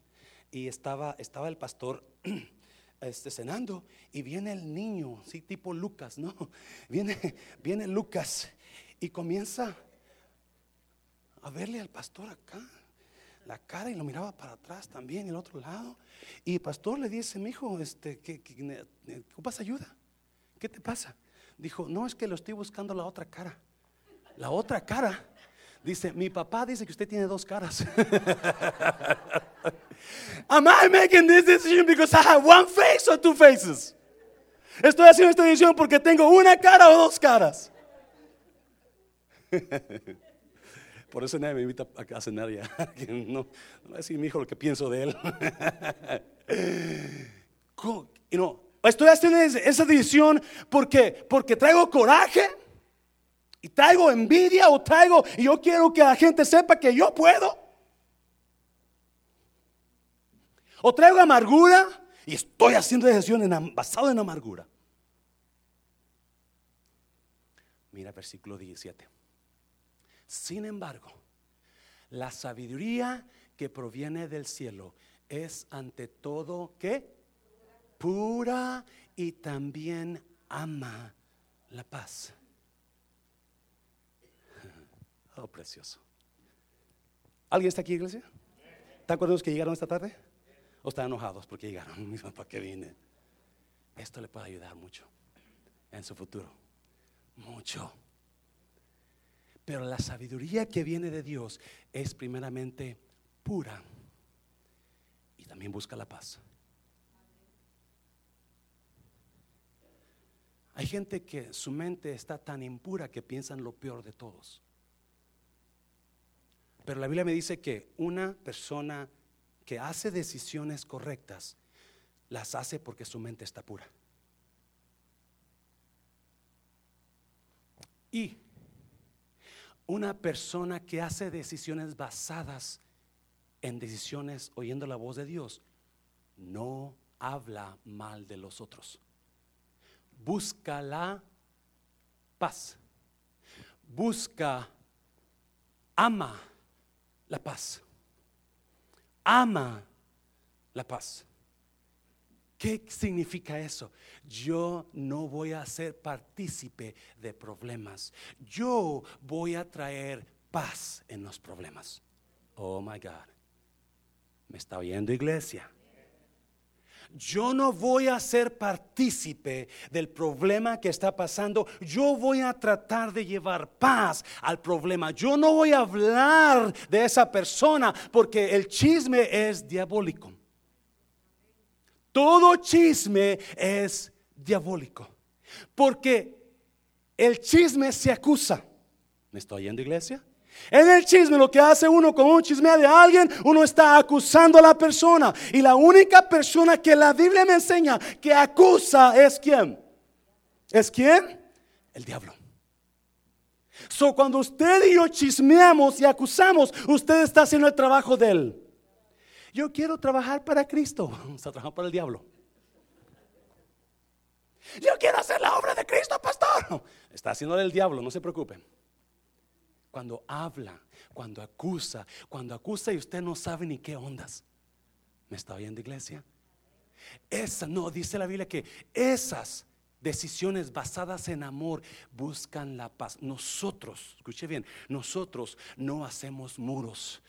Y estaba, estaba el pastor este, cenando y viene el niño, sí, tipo Lucas, ¿no? Viene, viene Lucas y comienza a verle al pastor acá la cara y lo miraba para atrás también el otro lado. Y el pastor le dice, mi hijo, este, que, que, ¿ocupas ayuda? ¿Qué te pasa? Dijo, no es que lo estoy buscando la otra cara. La otra cara. Dice, mi papá dice que usted tiene dos caras. Am I making this decision because I have one face or two faces? Estoy haciendo esta decisión porque tengo una cara o dos caras. Por eso nadie me invita a cenar ya. No, no voy a decir mi hijo lo que pienso de él. y no, Estoy haciendo esa decisión porque, porque traigo coraje y traigo envidia o traigo y yo quiero que la gente sepa que yo puedo. O traigo amargura y estoy haciendo decisiones basado en amargura. Mira versículo 17. Sin embargo, la sabiduría que proviene del cielo es ante todo que pura y también ama la paz. Oh, precioso. ¿Alguien está aquí, iglesia? ¿Están contentos que llegaron esta tarde? ¿O están enojados porque llegaron? ¿Para qué vine? Esto le puede ayudar mucho en su futuro. Mucho. Pero la sabiduría que viene de Dios es primeramente pura y también busca la paz. Hay gente que su mente está tan impura que piensan lo peor de todos. Pero la Biblia me dice que una persona que hace decisiones correctas, las hace porque su mente está pura. Y una persona que hace decisiones basadas en decisiones oyendo la voz de Dios, no habla mal de los otros busca la paz. Busca, ama la paz. Ama la paz. ¿Qué significa eso? Yo no voy a ser partícipe de problemas. Yo voy a traer paz en los problemas. Oh my God. ¿Me está oyendo iglesia? Yo no voy a ser partícipe del problema que está pasando. Yo voy a tratar de llevar paz al problema. Yo no voy a hablar de esa persona porque el chisme es diabólico. Todo chisme es diabólico. Porque el chisme se acusa. ¿Me estoy oyendo, iglesia? En el chisme, lo que hace uno con un chisme de alguien, uno está acusando a la persona. Y la única persona que la Biblia me enseña que acusa es quién. ¿Es quién? El diablo. So, cuando usted y yo chismeamos y acusamos, usted está haciendo el trabajo de él. Yo quiero trabajar para Cristo. Vamos a trabajar para el diablo. Yo quiero hacer la obra de Cristo, pastor. Está haciendo el diablo, no se preocupen cuando habla, cuando acusa, cuando acusa y usted no sabe ni qué ondas. ¿Me está oyendo, iglesia? Esa, no, dice la Biblia que esas decisiones basadas en amor buscan la paz. Nosotros, escuche bien, nosotros no hacemos muros,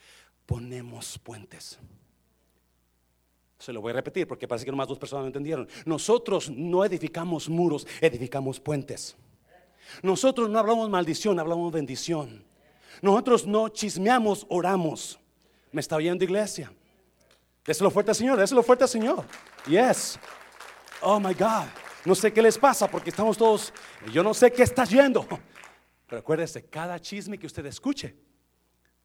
ponemos puentes. Se lo voy a repetir porque parece que nomás dos personas no entendieron. Nosotros no edificamos muros, edificamos puentes. Nosotros no hablamos maldición, hablamos bendición. Nosotros no chismeamos, oramos. ¿Me está oyendo iglesia? Déselo fuerte al Señor, déselo fuerte al Señor. Yes. Oh my God. No sé qué les pasa porque estamos todos, yo no sé qué está yendo. Recuérdese, cada chisme que usted escuche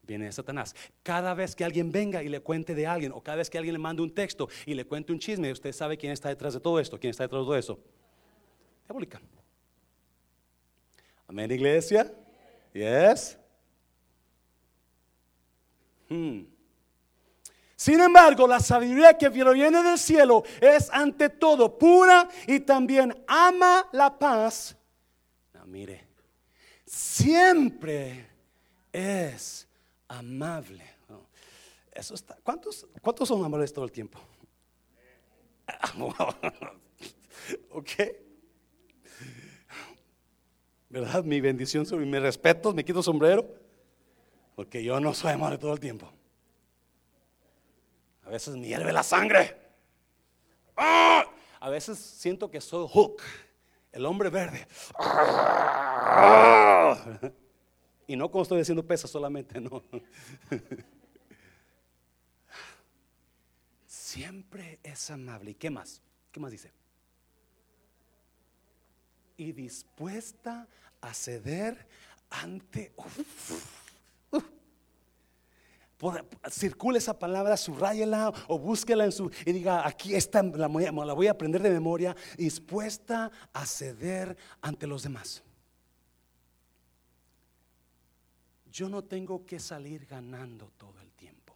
viene de Satanás. Cada vez que alguien venga y le cuente de alguien, o cada vez que alguien le mande un texto y le cuente un chisme, usted sabe quién está detrás de todo esto, quién está detrás de todo eso. Diabólica. Amén, iglesia. Yes. Hmm. Sin embargo, la sabiduría que viene del cielo es ante todo pura y también ama la paz. No, mire, siempre es amable. Está. ¿Cuántos, ¿Cuántos son amables todo el tiempo? ok. ¿Verdad? Mi bendición sobre mi respeto, me quito sombrero. Porque yo no soy amable todo el tiempo. A veces me hierve la sangre. ¡Ah! A veces siento que soy Hook, el hombre verde. Y no como estoy haciendo pesas solamente, no. Siempre es amable. ¿Y qué más? ¿Qué más dice? Y dispuesta a ceder ante circule esa palabra, subrayela o búsquela en su y diga, aquí está, la, la voy a aprender de memoria, dispuesta a ceder ante los demás. Yo no tengo que salir ganando todo el tiempo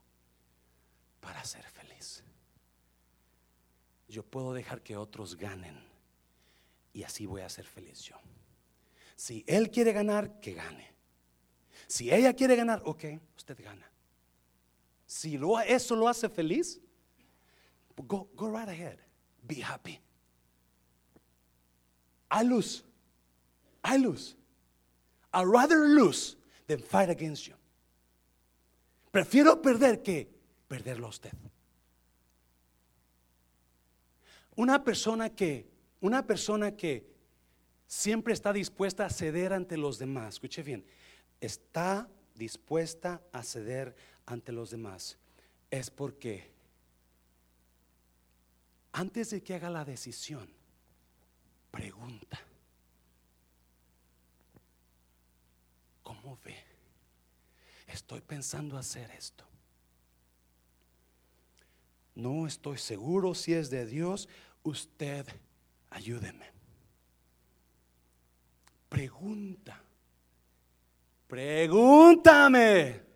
para ser feliz. Yo puedo dejar que otros ganen y así voy a ser feliz yo. Si él quiere ganar, que gane. Si ella quiere ganar, ok, usted gana. Si lo, eso lo hace feliz, go, go right ahead. Be happy. I lose. I lose. I rather lose than fight against you. Prefiero perder que perderlo a usted. Una persona que, una persona que siempre está dispuesta a ceder ante los demás, escuche bien, está dispuesta a ceder ante los demás es porque antes de que haga la decisión, pregunta, ¿cómo ve? Estoy pensando hacer esto. No estoy seguro si es de Dios. Usted ayúdeme. Pregunta. Pregúntame.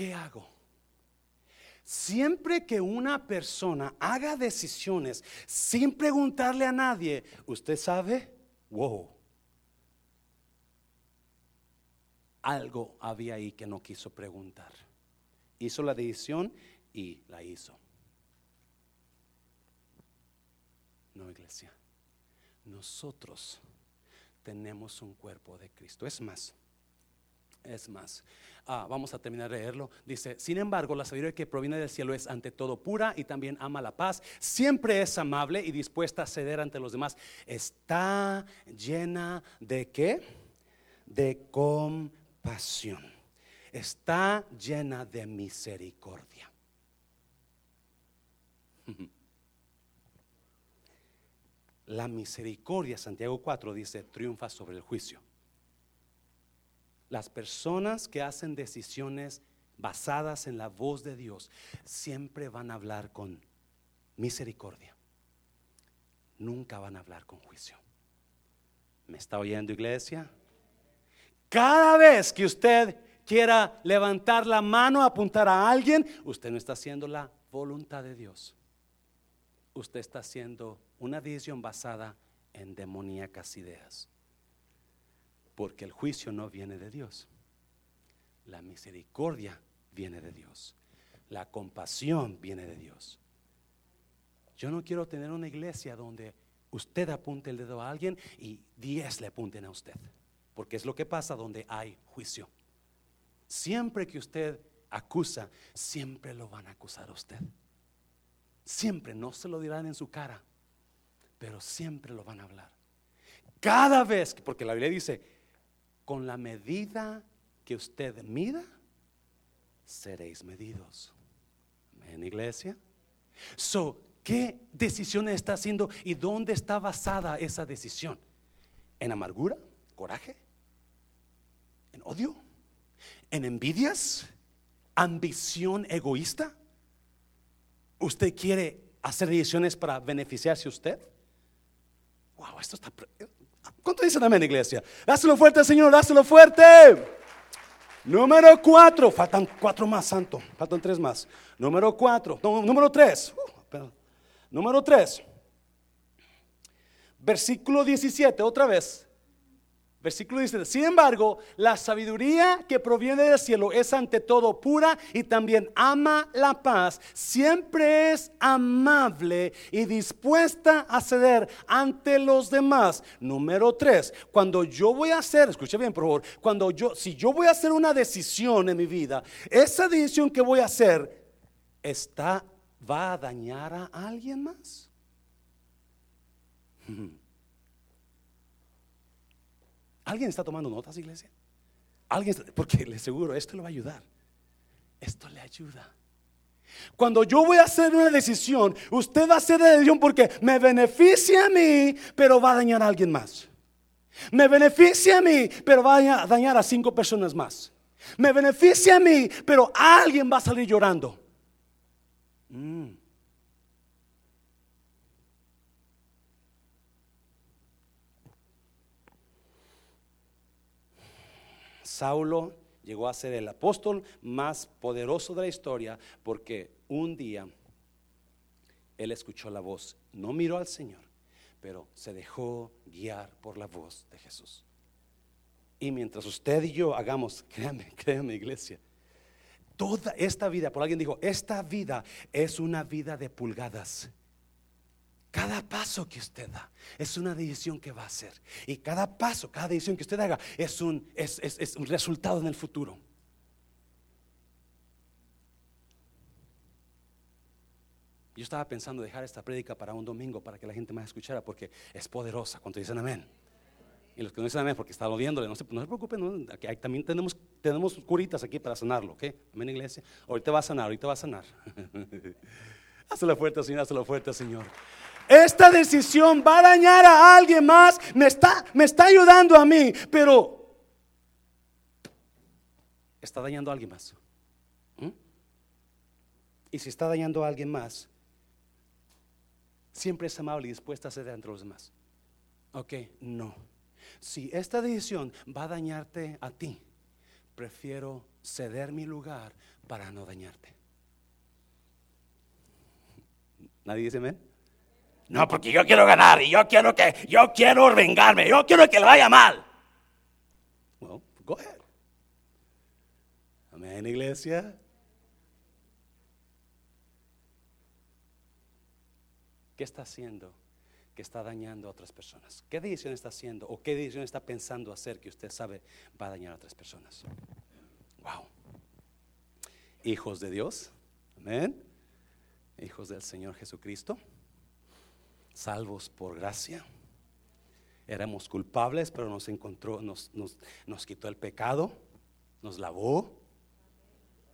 ¿Qué hago? Siempre que una persona haga decisiones sin preguntarle a nadie, usted sabe, wow, algo había ahí que no quiso preguntar. Hizo la decisión y la hizo. No, iglesia. Nosotros tenemos un cuerpo de Cristo. Es más, es más. Ah, vamos a terminar de leerlo. Dice, sin embargo, la sabiduría que proviene del cielo es ante todo pura y también ama la paz. Siempre es amable y dispuesta a ceder ante los demás. Está llena de qué? De compasión. Está llena de misericordia. La misericordia, Santiago 4 dice, triunfa sobre el juicio. Las personas que hacen decisiones basadas en la voz de Dios siempre van a hablar con misericordia. Nunca van a hablar con juicio. ¿Me está oyendo iglesia? Cada vez que usted quiera levantar la mano, apuntar a alguien, usted no está haciendo la voluntad de Dios. Usted está haciendo una decisión basada en demoníacas ideas. Porque el juicio no viene de Dios. La misericordia viene de Dios. La compasión viene de Dios. Yo no quiero tener una iglesia donde usted apunte el dedo a alguien y diez le apunten a usted. Porque es lo que pasa donde hay juicio. Siempre que usted acusa, siempre lo van a acusar a usted. Siempre, no se lo dirán en su cara, pero siempre lo van a hablar. Cada vez, porque la Biblia dice, con la medida que usted mida, seréis medidos. En iglesia. So, ¿qué decisión está haciendo y dónde está basada esa decisión? ¿En amargura? ¿Coraje? ¿En odio? ¿En envidias? ¿Ambición egoísta? ¿Usted quiere hacer decisiones para beneficiarse usted? Wow, esto está ¿Cuánto dicen amén, iglesia? Dáselo fuerte, Señor, dáselo fuerte. Número cuatro, faltan cuatro más, santo, faltan tres más. Número cuatro, no, número tres, uh, número tres, versículo 17, otra vez. Versículo 17. Sin embargo, la sabiduría que proviene del cielo es ante todo pura y también ama la paz. Siempre es amable y dispuesta a ceder ante los demás. Número 3. Cuando yo voy a hacer, escuche bien por favor, cuando yo, si yo voy a hacer una decisión en mi vida, esa decisión que voy a hacer está, va a dañar a alguien más. ¿Alguien está tomando notas, iglesia? ¿Alguien porque le aseguro, esto le va a ayudar. Esto le ayuda. Cuando yo voy a hacer una decisión, usted va a hacer la decisión porque me beneficia a mí, pero va a dañar a alguien más. Me beneficia a mí, pero va a dañar a cinco personas más. Me beneficia a mí, pero alguien va a salir llorando. Mm. Saulo llegó a ser el apóstol más poderoso de la historia porque un día él escuchó la voz, no miró al Señor, pero se dejó guiar por la voz de Jesús. Y mientras usted y yo hagamos, créame, créame iglesia, toda esta vida, por alguien dijo, esta vida es una vida de pulgadas. Cada paso que usted da es una decisión que va a hacer. Y cada paso, cada decisión que usted haga es un, es, un resultado en el futuro. Yo estaba pensando dejar esta prédica para un domingo para que la gente más escuchara porque es poderosa. Cuando dicen amén. Y los que no dicen amén porque están odiándole, no se, no se preocupen, también tenemos, tenemos curitas aquí para sanarlo, ¿ok? Amén, iglesia. Ahorita va a sanar, ahorita va a sanar. hazlo fuerte, Señor, hazlo fuerte, Señor esta decisión va a dañar a alguien más, me está, me está ayudando a mí, pero está dañando a alguien más. ¿Mm? Y si está dañando a alguien más, siempre es amable y dispuesta a ceder entre los demás. Ok, no. Si esta decisión va a dañarte a ti, prefiero ceder mi lugar para no dañarte. ¿Nadie dice amén? No, porque yo quiero ganar y yo quiero que, yo quiero vengarme, yo quiero que le vaya mal. Well, go ahead. Amén, iglesia. ¿Qué está haciendo que está dañando a otras personas? ¿Qué decisión está haciendo o qué decisión está pensando hacer que usted sabe va a dañar a otras personas? Wow. Hijos de Dios. Amén. Hijos del Señor Jesucristo salvos por gracia. Éramos culpables, pero nos encontró, nos, nos, quitó el pecado, nos lavó.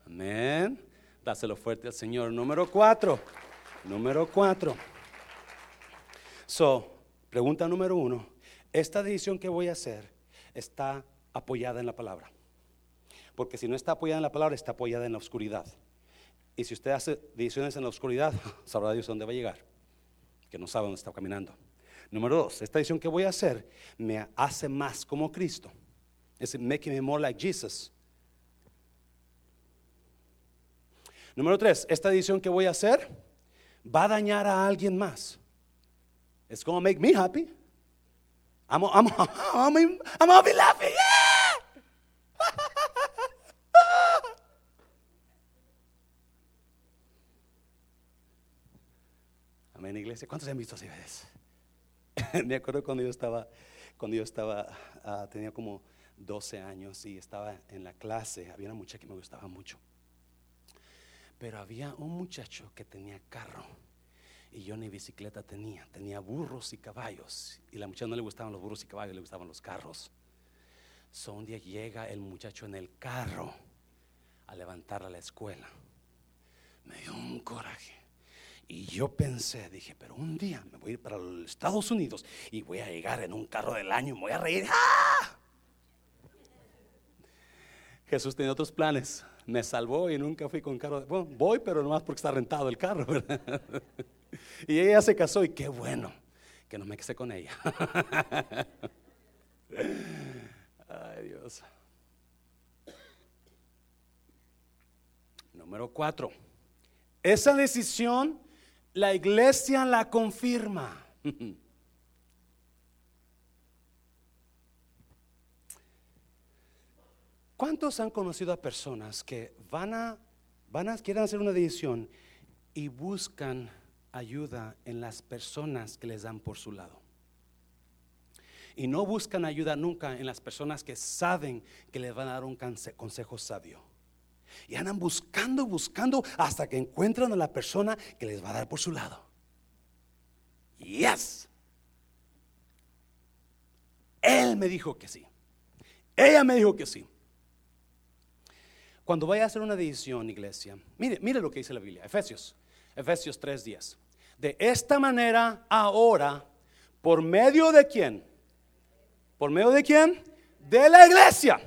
Amén. Dáselo fuerte al Señor. Número cuatro. Número cuatro. So, pregunta número uno. Esta decisión que voy a hacer está apoyada en la palabra. Porque si no está apoyada en la palabra, está apoyada en la oscuridad. Y si usted hace decisiones en la oscuridad, sabrá Dios dónde va a llegar no sabe dónde está caminando. Número dos, esta decisión que voy a hacer me hace más como Cristo. Es making me more like Jesus. Número tres, esta decisión que voy a hacer va a dañar a alguien más. It's to make me happy. I'm, I'm, to be laughing. En iglesia. ¿Cuántos han visto así? Me acuerdo cuando yo estaba, cuando yo estaba, ah, tenía como 12 años y estaba en la clase, había una muchacha que me gustaba mucho. Pero había un muchacho que tenía carro y yo ni bicicleta tenía, tenía burros y caballos. Y la muchacha no le gustaban los burros y caballos, le gustaban los carros. So un día llega el muchacho en el carro a levantar a la escuela. Me dio un coraje. Y yo pensé, dije, pero un día me voy a ir para los Estados Unidos y voy a llegar en un carro del año y me voy a reír. ¡Ah! Jesús tenía otros planes. Me salvó y nunca fui con carro. Bueno, voy, pero nomás porque está rentado el carro, Y ella se casó y qué bueno que no me casé con ella. Ay, Dios. Número cuatro. Esa decisión la iglesia la confirma. ¿Cuántos han conocido a personas que van a, van quieren hacer una decisión y buscan ayuda en las personas que les dan por su lado? Y no buscan ayuda nunca en las personas que saben que les van a dar un consejo sabio. Y andan buscando, buscando hasta que encuentran a la persona que les va a dar por su lado. Yes. Él me dijo que sí. Ella me dijo que sí. Cuando vaya a hacer una decisión, iglesia, mire, mire lo que dice la Biblia, Efesios, Efesios 3:10. De esta manera, ahora, por medio de quién? ¿Por medio de quién? De la iglesia.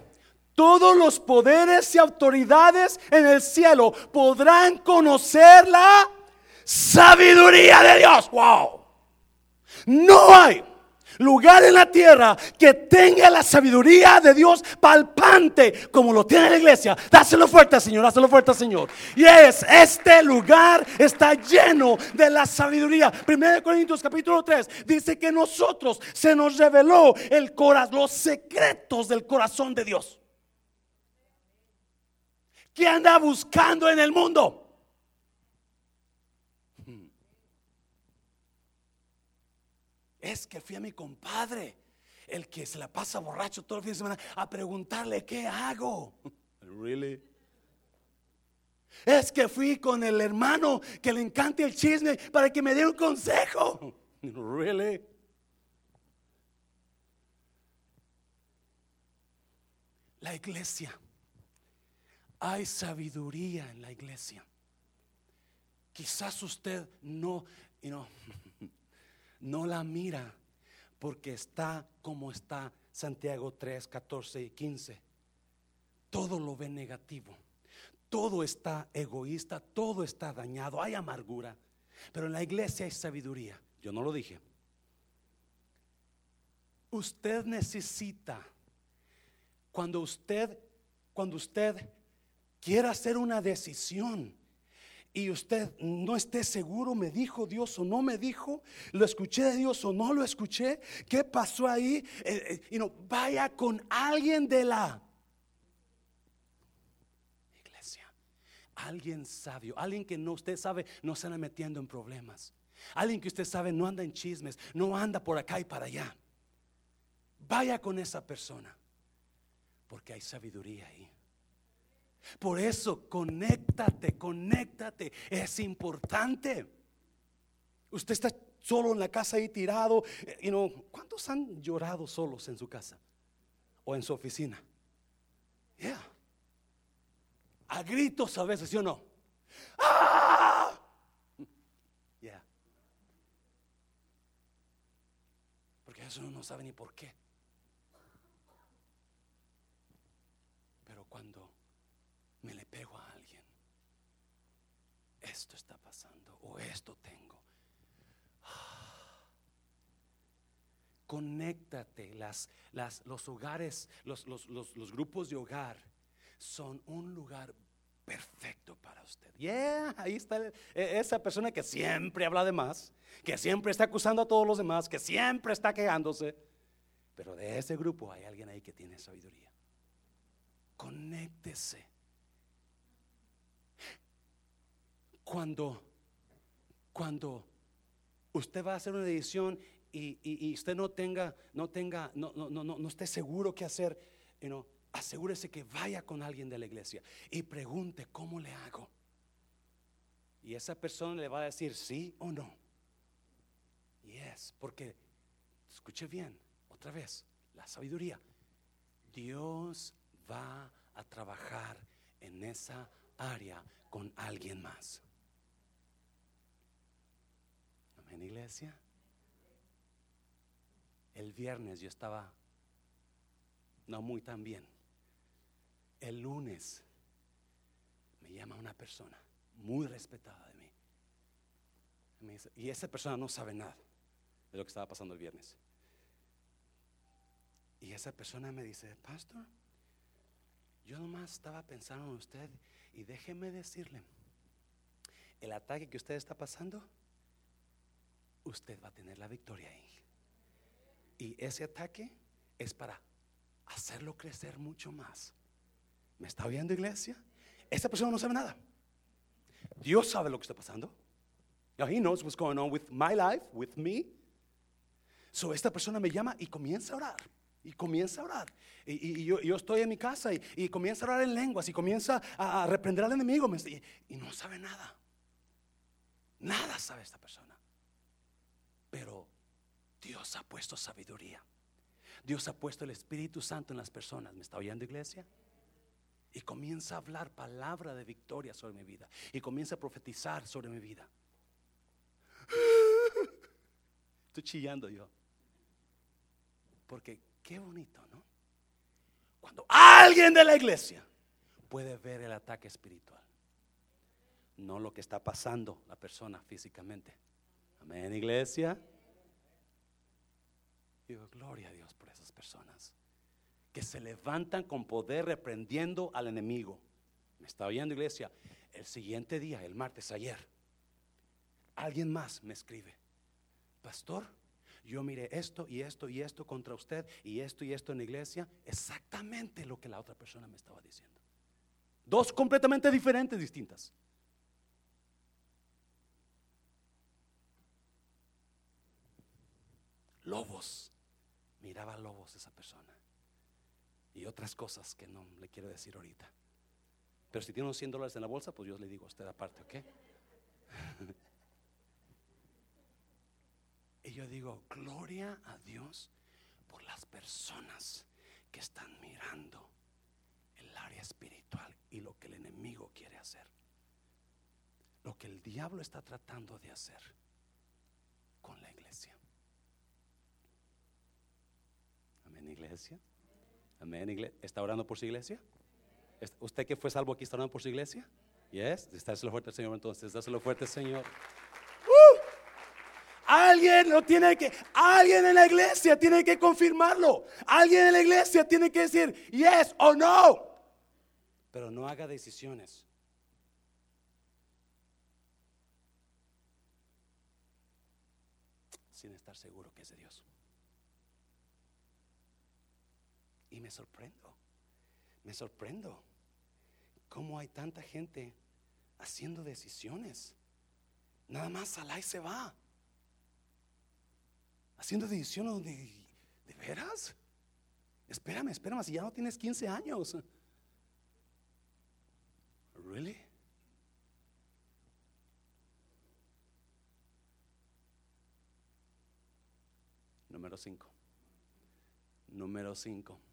Todos los poderes y autoridades en el cielo podrán conocer la sabiduría de Dios. Wow. No hay lugar en la tierra que tenga la sabiduría de Dios palpante como lo tiene la iglesia. Dáselo fuerte, Señor, dáselo fuerte, Señor. Y es, este lugar está lleno de la sabiduría. 1 Corintios capítulo 3 dice que nosotros se nos reveló el corazón, los secretos del corazón de Dios. ¿Qué anda buscando en el mundo? Es que fui a mi compadre, el que se la pasa borracho todo el fin de semana, a preguntarle qué hago. Really? Es que fui con el hermano que le encanta el chisme para que me dé un consejo. Really? La iglesia. Hay sabiduría en la iglesia. Quizás usted no, no la mira porque está como está Santiago 3, 14 y 15. Todo lo ve negativo. Todo está egoísta, todo está dañado, hay amargura. Pero en la iglesia hay sabiduría. Yo no lo dije. Usted necesita cuando usted cuando usted quiera hacer una decisión y usted no esté seguro, me dijo Dios o no me dijo, lo escuché de Dios o no lo escuché, ¿qué pasó ahí? Eh, eh, no, vaya con alguien de la iglesia, alguien sabio, alguien que no usted sabe no se anda metiendo en problemas, alguien que usted sabe no anda en chismes, no anda por acá y para allá. Vaya con esa persona, porque hay sabiduría ahí. Por eso, conéctate, conéctate. Es importante. Usted está solo en la casa ahí tirado. You know, ¿Cuántos han llorado solos en su casa o en su oficina? Yeah. A gritos a veces, ¿sí o no? ¡Ah! Yeah. Porque eso no sabe ni por qué. Pero cuando me le pego a alguien. Esto está pasando o esto tengo. Conéctate, las, los hogares, los, los, los, grupos de hogar son un lugar perfecto para usted. Yeah, ahí está e, esa persona que siempre habla de más, que siempre está acusando a todos los demás, que siempre está quejándose. Pero de ese grupo hay alguien ahí que tiene sabiduría. Conéctese. Cuando, cuando usted va a hacer una decisión y, usted no tenga, no tenga, no, no, no, no esté seguro qué hacer, asegúrese que vaya con alguien de la iglesia y pregunte cómo le hago. Y esa persona le va a decir sí o no. Yes, porque escuche bien, otra vez, la sabiduría. Dios va a trabajar en esa área con alguien más. En iglesia. El viernes yo estaba no muy tan bien. El lunes me llama una persona muy respetada de mí. y esa persona no sabe nada de lo que estaba pasando el viernes. Y esa persona me dice, pastor, yo nomás estaba pensando en usted Y déjeme decirle, el ataque que usted está pasando, usted va a tener la victoria ahí. Y ese ataque es para hacerlo crecer mucho más. ¿Me está oyendo, iglesia? Esta persona no sabe nada. Dios sabe lo que está pasando. Now, he knows what's going on with my life, with me. So, esta persona me llama y comienza a orar. Y comienza a orar. Y, yo, estoy en mi casa y, comienza a orar en lenguas y comienza a, reprender al enemigo. Y no sabe nada. Nada sabe esta persona. Pero Dios ha puesto sabiduría. Dios ha puesto el Espíritu Santo en las personas. ¿Me está oyendo, iglesia? Y comienza a hablar palabra de victoria sobre mi vida. Y comienza a profetizar sobre mi vida. Estoy chillando yo. Porque qué bonito, ¿no? Cuando alguien de la iglesia puede ver el ataque espiritual. No lo que está pasando la persona físicamente. Amén, iglesia. Digo, gloria a Dios por esas personas que se levantan con poder reprendiendo al enemigo. ¿Me está oyendo, iglesia? El siguiente día, el martes, ayer, alguien más me escribe, Pastor, yo miré esto y esto y esto contra usted y esto y esto en la iglesia, exactamente lo que la otra persona me estaba diciendo. Dos completamente diferentes, distintas. Lobos, miraba lobos esa persona y otras cosas que no le quiero decir ahorita. Pero si tiene unos 100 dólares en la bolsa, pues yo le digo a usted aparte, ¿ok? y yo digo, gloria a Dios por las personas que están mirando el área espiritual y lo que el enemigo quiere hacer. Lo que el diablo está tratando de hacer con la iglesia. Amén, iglesia. Amén, iglesia. ¿Está orando por su iglesia? ¿Usted que fue salvo aquí está orando por su iglesia? Yes, lo fuerte, Señor. Entonces, dáselo fuerte, Señor. Uh, alguien lo tiene que, alguien en la iglesia tiene que confirmarlo. Alguien en la iglesia tiene que decir yes o no. Pero no haga decisiones. Sin estar seguro que es de Dios. Me sorprendo, me sorprendo cómo hay tanta gente haciendo decisiones. Nada más al y se va. Haciendo decisiones de, ¿de veras? Espérame, espérame, si ya no tienes 15 años. ¿Really? Número 5. Número 5.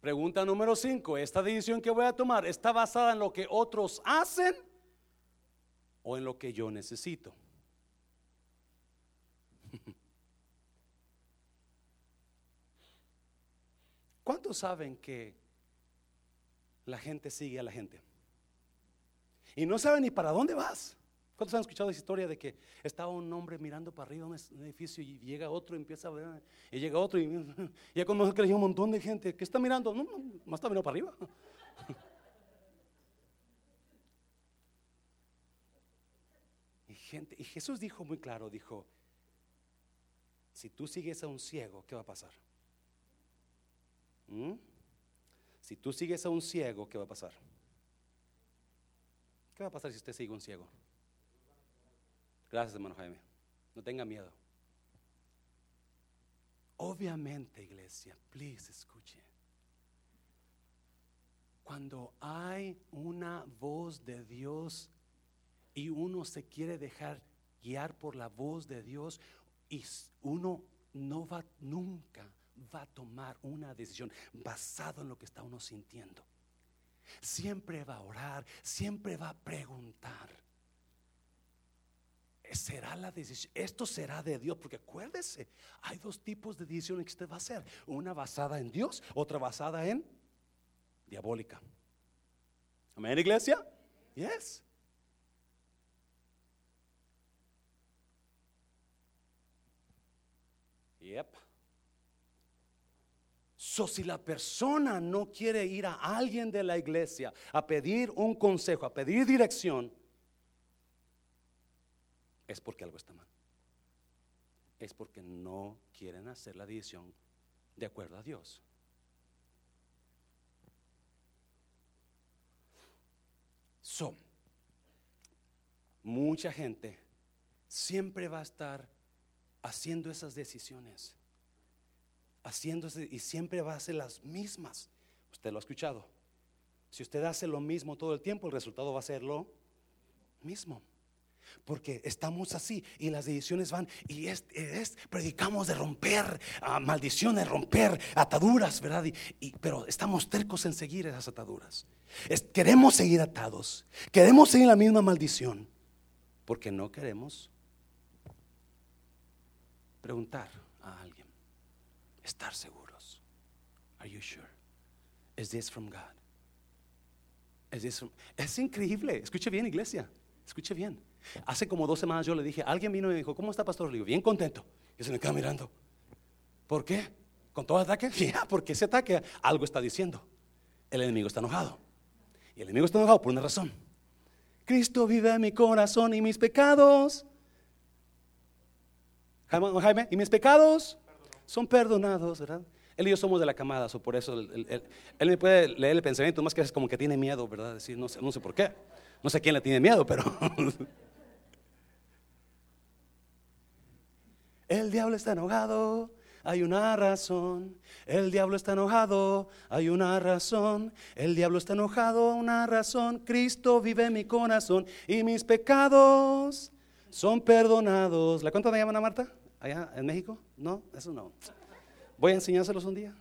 Pregunta número 5. ¿Esta decisión que voy a tomar está basada en lo que otros hacen o en lo que yo necesito? ¿Cuántos saben que la gente sigue a la gente? Y no saben ni para dónde vas. ¿Cuántos han escuchado esa historia de que estaba un hombre mirando para arriba un edificio y llega otro y empieza a ver, y llega otro y ya cuando hay un montón de gente que está mirando, no, más está mirando para arriba. Y, gente, y Jesús dijo muy claro, dijo, si tú sigues a un ciego, ¿qué va a pasar? ¿Mm? Si tú sigues a un ciego, ¿qué va a pasar? ¿Qué va a pasar si usted sigue un ciego? Gracias, hermano Jaime. No tenga miedo. Obviamente, iglesia, please escuche. Cuando hay una voz de Dios y uno se quiere dejar guiar por la voz de Dios y uno no va nunca va a tomar una decisión basado en lo que está uno sintiendo. Siempre va a orar, siempre va a preguntar será la decisión, esto será de Dios, porque acuérdese, hay dos tipos de decisiones que usted va a hacer, una basada en Dios, otra basada en diabólica. Amén, iglesia? Yes. Yep. So, si la persona no quiere ir a alguien de la iglesia a pedir un consejo, a pedir dirección, es porque algo está mal. Es porque no quieren hacer la decisión de acuerdo a Dios. So, mucha gente siempre va a estar haciendo esas decisiones, haciéndose y siempre va a ser las mismas. Usted lo ha escuchado. Si usted hace lo mismo todo el tiempo, el resultado va a ser lo mismo. Porque estamos así y las decisiones van y es, predicamos de romper ah, maldiciones, romper ataduras, ¿verdad? Y, pero estamos tercos en seguir esas ataduras. queremos seguir atados, queremos seguir la misma maldición porque no queremos preguntar a alguien, estar seguros. Are you sure? Is this from God? Is this Es increíble. Escuche bien, iglesia. Escuche bien. Hace como dos semanas yo le dije, alguien vino y me dijo, ¿cómo está pastor? Le digo, bien contento. Y se me queda mirando. ¿Por qué? ¿Con todo ataque? Ya, porque ese ataque algo está diciendo. El enemigo está enojado. Y el enemigo está enojado por una razón. Cristo vive en mi corazón y mis pecados. Jaime, ¿y mis pecados? Son perdonados, ¿verdad? Él y yo somos de la camada, o por eso él, me puede leer el pensamiento, más que es como que tiene miedo, ¿verdad? Decir, no sé, no sé por qué. No sé quién le tiene miedo, pero El diablo está enojado, hay una razón. El diablo está enojado, hay una razón. El diablo está enojado, una razón. Cristo vive en mi corazón y mis pecados son perdonados. ¿La cuenta me llaman a Marta? ¿Allá en México? No, eso no. Voy a enseñárselos un día.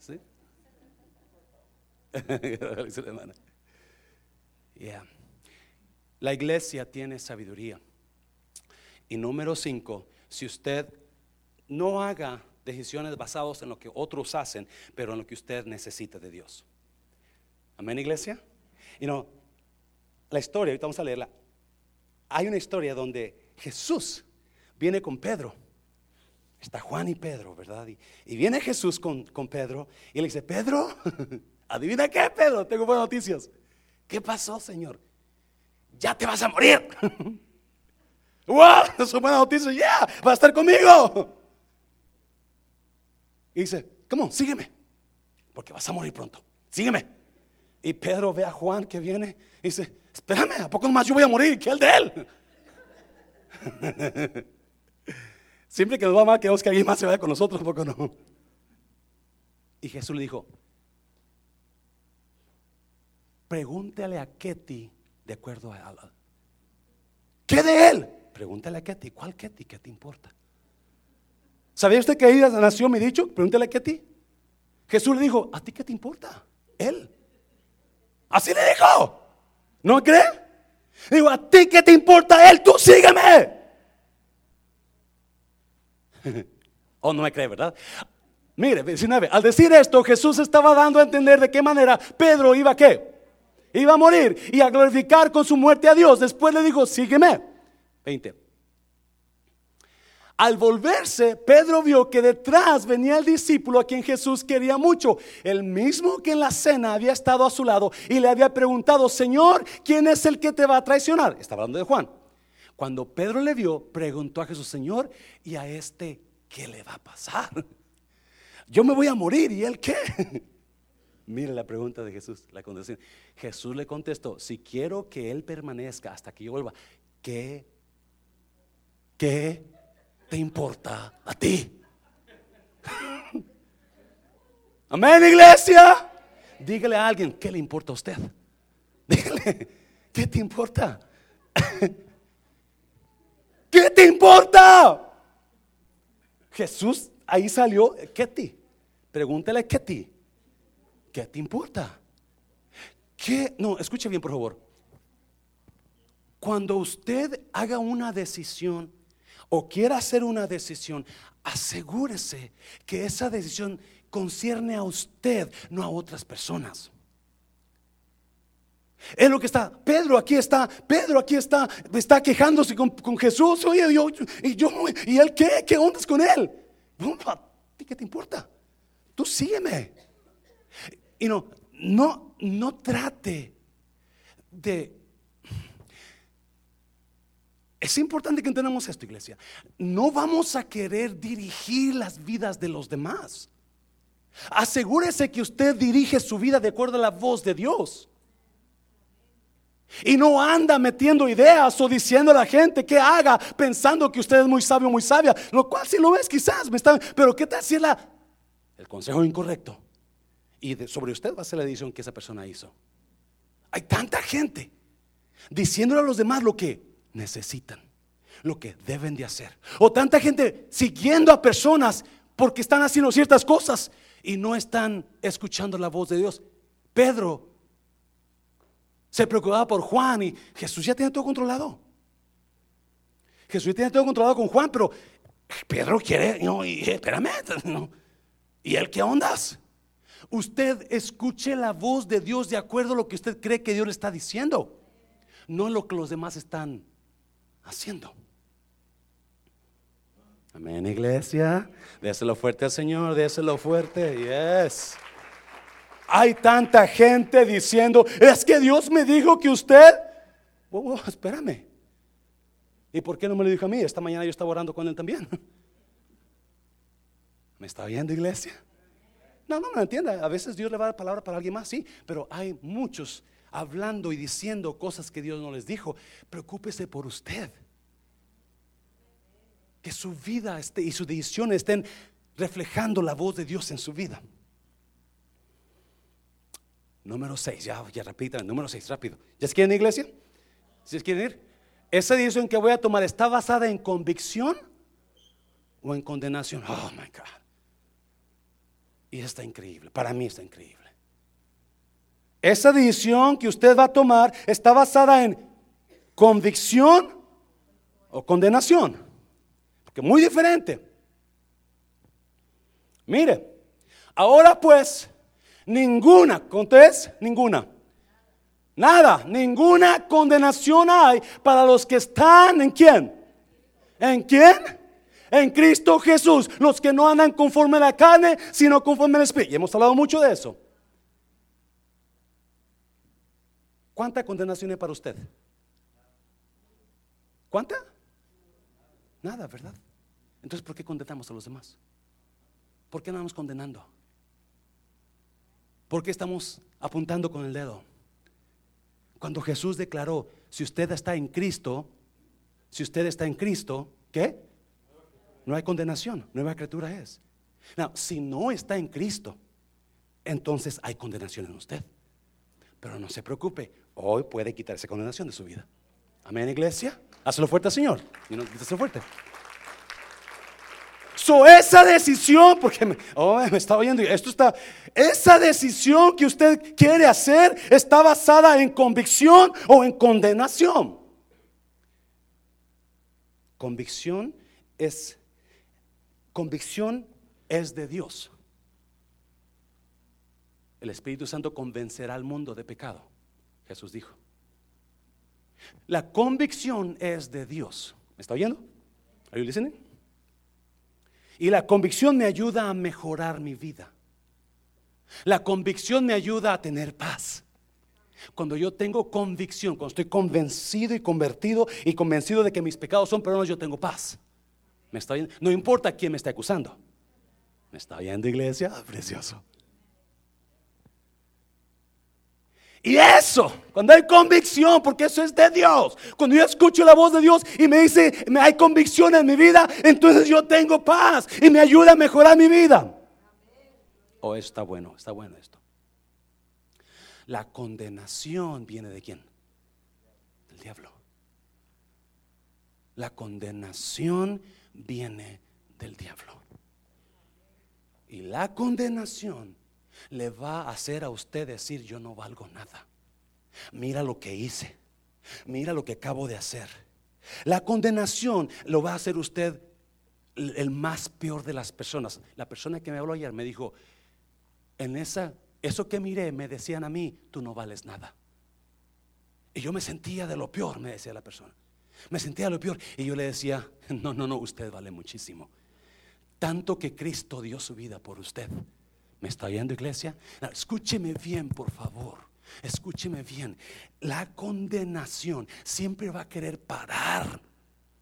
¿Sí? La iglesia tiene sabiduría. Y número cinco, si usted no haga decisiones basadas en lo que otros hacen, pero en lo que usted necesita de Dios. Amén, iglesia. Y no, la historia, ahorita vamos a leerla. Hay una historia donde Jesús viene con Pedro. Está Juan y Pedro, ¿verdad? Y, viene Jesús con, con, Pedro y le dice, Pedro, adivina qué, Pedro, tengo buenas noticias. ¿Qué pasó, Señor? Ya te vas a morir. ¡Wow! Es una buena noticia, ya, va a estar conmigo. Y dice, ¿cómo? Sígueme, porque vas a morir pronto. Sígueme. Y Pedro ve a Juan que viene y dice, espérame, ¿a poco más yo voy a morir que el de él? Siempre que nos va mal, queremos que alguien más se vaya con nosotros, poco no? Y Jesús le dijo, pregúntale a Ketty de acuerdo a... ¿Qué de él? Pregúntale a Ketty, ¿cuál Ketty? ¿Qué te importa? ¿Sabía usted que ahí nació mi dicho? Pregúntale a Ketty. Jesús le dijo, ¿a ti qué te importa? Él. Así le dijo. ¿No cree? Digo, ¿a ti qué te importa él? Tú sígueme. oh, no me cree, ¿verdad? Mire, 19. Al decir esto, Jesús estaba dando a entender de qué manera Pedro iba a qué. Iba a morir y a glorificar con su muerte a Dios. Después le dijo, sígueme. 20. Al volverse, Pedro vio que detrás venía el discípulo a quien Jesús quería mucho, el mismo que en la cena había estado a su lado y le había preguntado, Señor, ¿quién es el que te va a traicionar? Estaba hablando de Juan. Cuando Pedro le vio, preguntó a Jesús, Señor, ¿y a este qué le va a pasar? Yo me voy a morir, ¿y él qué? Mire la pregunta de Jesús, la contestación. Jesús le contestó, si quiero que él permanezca hasta que yo vuelva, ¿qué ¿Qué te importa a ti? Amén, iglesia. Dígale a alguien, ¿qué le importa a usted? Dígale, ¿qué te importa? ¿Qué te importa? Jesús ahí salió, ¿qué ti? Pregúntale, ¿qué ti? ¿Qué te importa? ¿Qué? No, escuche bien, por favor. Cuando usted haga una decisión o quiera hacer una decisión, asegúrese que esa decisión concierne a usted, no a otras personas. Es lo que está. Pedro aquí está. Pedro aquí está. Está quejándose con, Jesús. Oye, yo, y yo, y él qué? ¿Qué ondas con él? ¿A ti qué te importa? tú sígueme. Y no, no, no trate de... Es importante que entendamos esto, iglesia. No vamos a querer dirigir las vidas de los demás. Asegúrese que usted dirige su vida de acuerdo a la voz de Dios. Y no anda metiendo ideas o diciendo a la gente que haga pensando que usted es muy sabio, muy sabia. Lo cual si lo ves quizás me está... Pero ¿qué tal si es la, el consejo incorrecto? Y sobre usted va a ser la decisión que esa persona hizo. Hay tanta gente diciéndole a los demás lo que necesitan, lo que deben de hacer. O tanta gente siguiendo a personas porque están haciendo ciertas cosas y no están escuchando la voz de Dios. Pedro se preocupaba por Juan y Jesús ya tiene todo controlado. Jesús ya tiene todo controlado con Juan, pero Pedro quiere, no, y, espérame. ¿y él qué ondas? Usted escuche la voz de Dios de acuerdo a lo que usted cree que Dios le está diciendo, no lo que los demás están haciendo. Amén, iglesia. Déselo fuerte al Señor, déselo fuerte. Yes. Hay tanta gente diciendo, es que Dios me dijo que usted... Oh, oh, espérame. ¿Y por qué no me lo dijo a mí? Esta mañana yo estaba orando con él también. ¿Me está viendo, iglesia? No, no, no entienda. A veces Dios le va a dar palabra para alguien más, sí. Pero hay muchos hablando y diciendo cosas que Dios no les dijo. Preocúpese por usted. Que su vida esté, y su decisión estén reflejando la voz de Dios en su vida. Número 6, ya, ya repitan, número 6, rápido. ¿Ya se quieren iglesia? ¿Sí quieren ir? Esa decisión que voy a tomar está basada en convicción o en condenación. Oh my God. Y está increíble, para mí está increíble. Esa decisión que usted va a tomar está basada en convicción o condenación. Porque muy diferente. Mire, ahora pues Ninguna, es? Ninguna. Nada, ninguna condenación hay para los que están en quién. ¿En quién? En Cristo Jesús. Los que no andan conforme a la carne, sino conforme al Espíritu. Y hemos hablado mucho de eso. ¿Cuánta condenación hay para usted? ¿Cuánta? Nada, ¿verdad? Entonces, ¿por qué condenamos a los demás? ¿Por qué no vamos condenando? ¿Por qué estamos apuntando con el dedo? Cuando Jesús declaró, si usted está en Cristo, si usted está en Cristo, ¿qué? No hay condenación, nueva criatura es. Si no está en Cristo, entonces hay condenación en usted. Pero no se preocupe, hoy puede quitarse condenación de su vida. Amén, iglesia. Hazlo fuerte, Señor. Y no fuerte esa decisión, porque me, oh, me está oyendo, esto está, esa decisión que usted quiere hacer está basada en convicción o en condenación. Convicción es, convicción es de Dios. El Espíritu Santo convencerá al mundo de pecado, Jesús dijo. La convicción es de Dios. ¿Me está oyendo? ¿Are you listening? Y la convicción me ayuda a mejorar mi vida. La convicción me ayuda a tener paz. Cuando yo tengo convicción, cuando estoy convencido y convertido y convencido de que mis pecados son perdonados, yo tengo paz. ¿Me está No importa quién me está acusando. ¿Me está oyendo, iglesia? Precioso. Y eso, cuando hay convicción, porque eso es de Dios, cuando yo escucho la voz de Dios y me dice, hay convicción en mi vida, entonces yo tengo paz y me ayuda a mejorar mi vida. Oh, está bueno, está bueno esto. La condenación viene de quién? Del diablo. La condenación viene del diablo. Y la condenación le va a hacer a usted decir, yo no valgo nada. Mira lo que hice. Mira lo que acabo de hacer. La condenación lo va a hacer usted el más peor de las personas. La persona que me habló ayer me dijo, en esa, eso que miré me decían a mí, tú no vales nada. Y yo me sentía de lo peor, me decía la persona. Me sentía de lo peor. Y yo le decía, no, no, no, usted vale muchísimo. Tanto que Cristo dio su vida por usted ¿Me está oyendo, iglesia? escúcheme bien, por favor. Escúcheme bien. La condenación siempre va a querer parar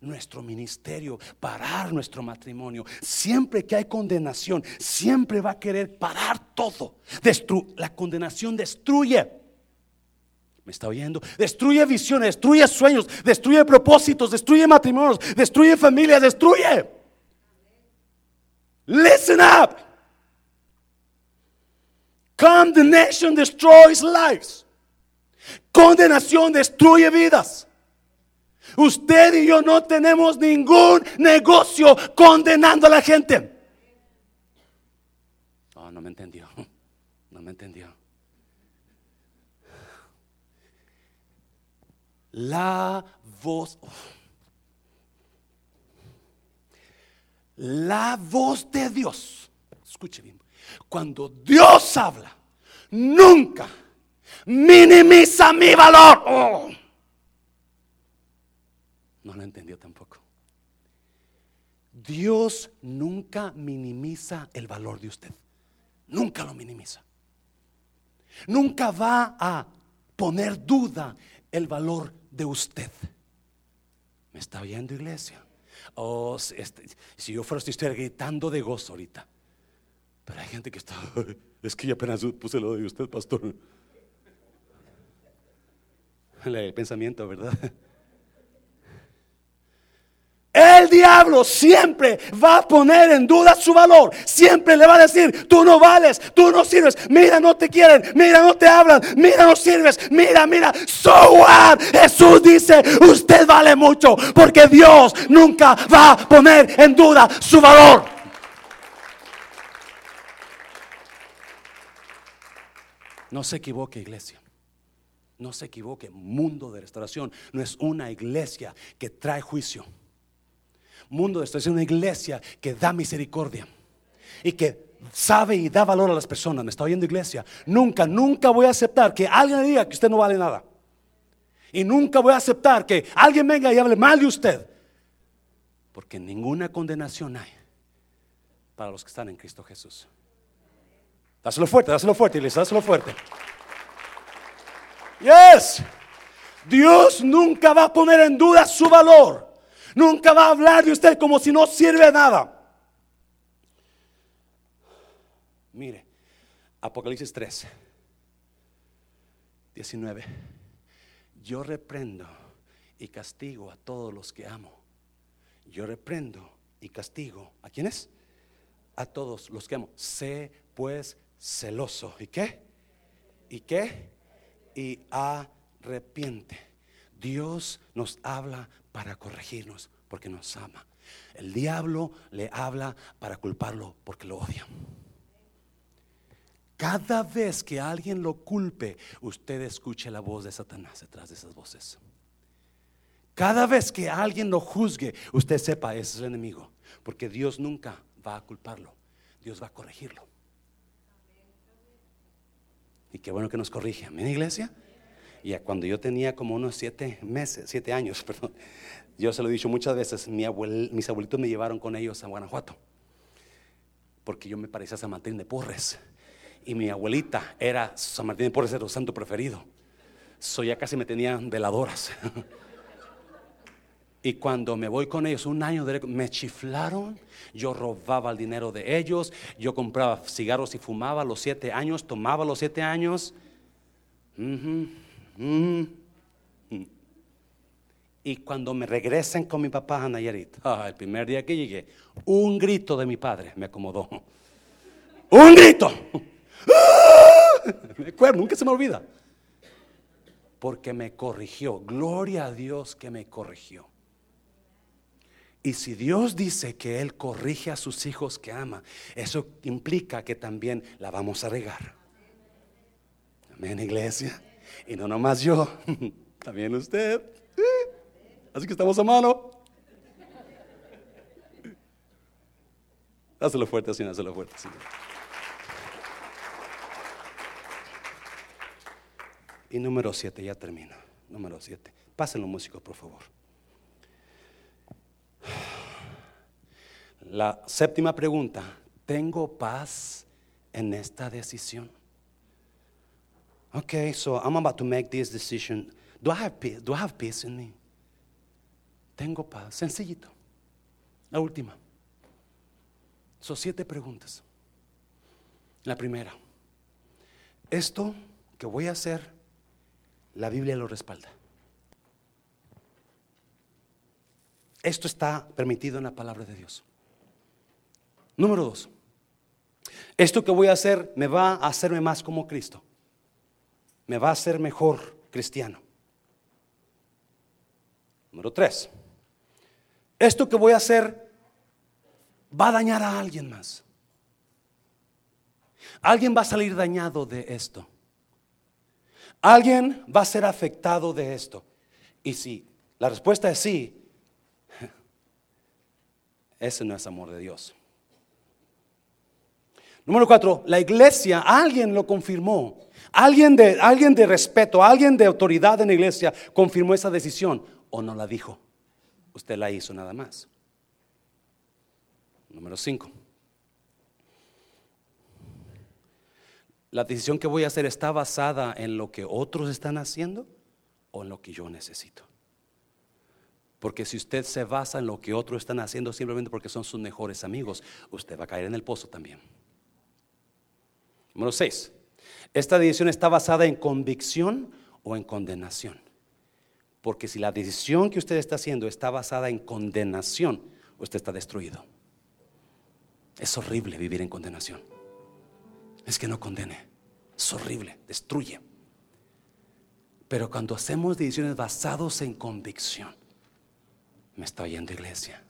nuestro ministerio, parar nuestro matrimonio. Siempre que hay condenación, siempre va a querer parar todo. la condenación destruye. ¿Me está oyendo? Destruye visiones, destruye sueños, destruye propósitos, destruye matrimonios, destruye familias, destruye. Listen up. Condemnation destroys lives. Condenación destruye vidas. Usted y yo no tenemos ningún negocio condenando a la gente. Oh, no me entendió. No me entendió. La voz. La voz de Dios. Escuche bien. Cuando Dios habla, nunca minimiza mi valor. Oh. No lo entendió tampoco. Dios nunca minimiza el valor de usted. Nunca lo minimiza. Nunca va a poner duda el valor de usted. ¿Me está oyendo, iglesia? Oh, este, si yo fuera, estoy gritando de gozo ahorita. Pero hay gente que está, es que apenas puse lo de usted, pastor. El pensamiento, ¿verdad? El diablo siempre va a poner en duda su valor. Siempre le va a decir, tú no vales, tú no sirves. Mira, no te quieren, mira, no te hablan, mira, no sirves, mira, mira. So what? Jesús dice, usted vale mucho porque Dios nunca va a poner en duda su valor. No se equivoque, iglesia. No se equivoque. Mundo de restauración no es una iglesia que trae juicio mundo esto es una iglesia que da misericordia y que sabe y da valor a las personas. ¿Me está oyendo iglesia? Nunca, nunca voy a aceptar que alguien diga que usted no vale nada. Y nunca voy a aceptar que alguien venga y hable mal de usted. Porque ninguna condenación hay para los que están en Cristo Jesús. Dáselo fuerte, dáselo fuerte, iglesia, dáselo fuerte. Yes. Dios nunca va a poner en duda su valor. Nunca va a hablar de usted como si no sirve nada. Mire, Apocalipsis 3, 19. Yo reprendo y castigo a todos los que amo. Yo reprendo y castigo. ¿A quiénes? A todos los que amo. Sé pues celoso. ¿Y qué? ¿Y qué? Y arrepiente. Dios nos habla para corregirnos porque nos ama. El diablo le habla para culparlo porque lo odia. Cada vez que alguien lo culpe, usted escuche la voz de Satanás detrás de esas voces. Cada vez que alguien lo juzgue, usted sepa, ese es el enemigo. Porque Dios nunca va a culparlo. Dios va a corregirlo. Y qué bueno que nos corrige. Amén, iglesia. Y cuando yo tenía como unos siete meses, siete años, perdón, yo se lo he dicho muchas veces, mis abuelitos me llevaron con ellos a Guanajuato, porque yo me parecía San Martín de Porres. Y mi abuelita era, San Martín de Porres era su santo preferido. So ya casi me tenían veladoras. Y cuando me voy con ellos, un año de, me chiflaron, yo robaba el dinero de ellos, yo compraba cigarros y fumaba los siete años, tomaba los siete años. Y cuando me regresan con mi papá a Nayarit, ah, el primer día que llegué, un grito de mi padre me acomodó. ¡Un grito! Me acuerdo, nunca se me olvida. Porque me corrigió. Gloria a Dios que me corrigió. Y si Dios dice que Él corrige a sus hijos que ama, eso implica que también la vamos a regar. Amén, iglesia. Y no nomás yo, también usted. Así que estamos a mano. Hazlo fuerte, así, hazlo fuerte. Y número siete, ya termino. Número siete. Pásenlo, músicos, por favor. La séptima pregunta. ¿Tengo paz en esta decisión? Okay, so I'm about to make this decision. Do I have peace? Do I have peace in me? Tengo paz. Sencillito. La última. Son siete preguntas. La primera. Esto que voy a hacer, la Biblia lo respalda. Esto está permitido en la palabra de Dios. Número dos. Esto que voy a hacer me va a hacerme más como Cristo. Me va a hacer mejor cristiano. Número tres. Esto que voy a hacer va a dañar a alguien más. Alguien va a salir dañado de esto. Alguien va a ser afectado de esto. Y si la respuesta es sí, ese no es amor de Dios. Número cuatro, la iglesia, alguien lo confirmó. Alguien de, alguien de respeto, alguien de autoridad en la iglesia confirmó esa decisión o no la dijo. Usted la hizo nada más. Número cinco. La decisión que voy a hacer está basada en lo que otros están haciendo o en lo que yo necesito. Porque si usted se basa en lo que otros están haciendo simplemente porque son sus mejores amigos, usted va a caer en el pozo también. Número 6. Esta decisión está basada en convicción o en condenación. Porque si la decisión que usted está haciendo está basada en condenación, usted está destruido. Es horrible vivir en condenación. Es que no condene. Es horrible, destruye. Pero cuando hacemos decisiones basadas en convicción, me está oyendo iglesia.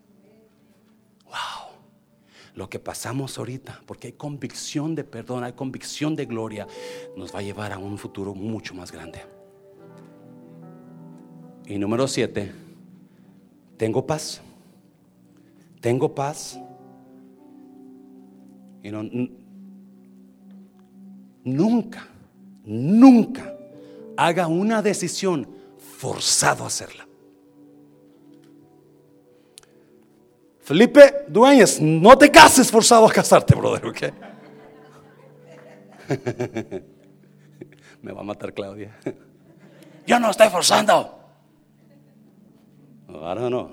Wow. Lo que pasamos ahorita, porque hay convicción de perdón, hay convicción de gloria, nos va a llevar a un futuro mucho más grande. Y número siete, tengo paz. Tengo paz. Y no, nunca, nunca haga una decisión forzado a hacerla. Felipe Dueñas, no te cases forzado a casarte, brother, ¿ok? Me va a matar Claudia. Yo no estoy forzando. Ahora no.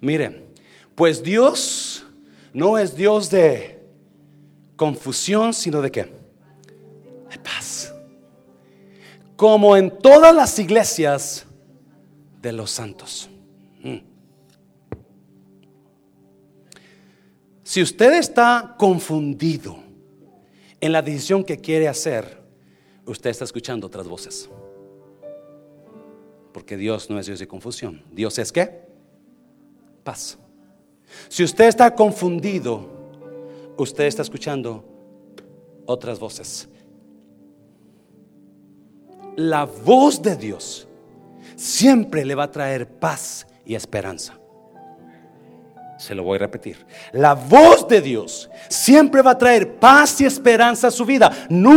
Mire, pues Dios no es Dios de confusión, sino de qué? De paz. Como en todas las iglesias de los santos. Si usted está confundido en la decisión que quiere hacer, usted está escuchando otras voces. Porque Dios no es Dios de confusión. Dios es qué? Paz. Si usted está confundido, usted está escuchando otras voces. La voz de Dios siempre le va a traer paz y esperanza. Se lo voy a repetir. La voz de Dios siempre va a traer paz y esperanza a su vida. Nunca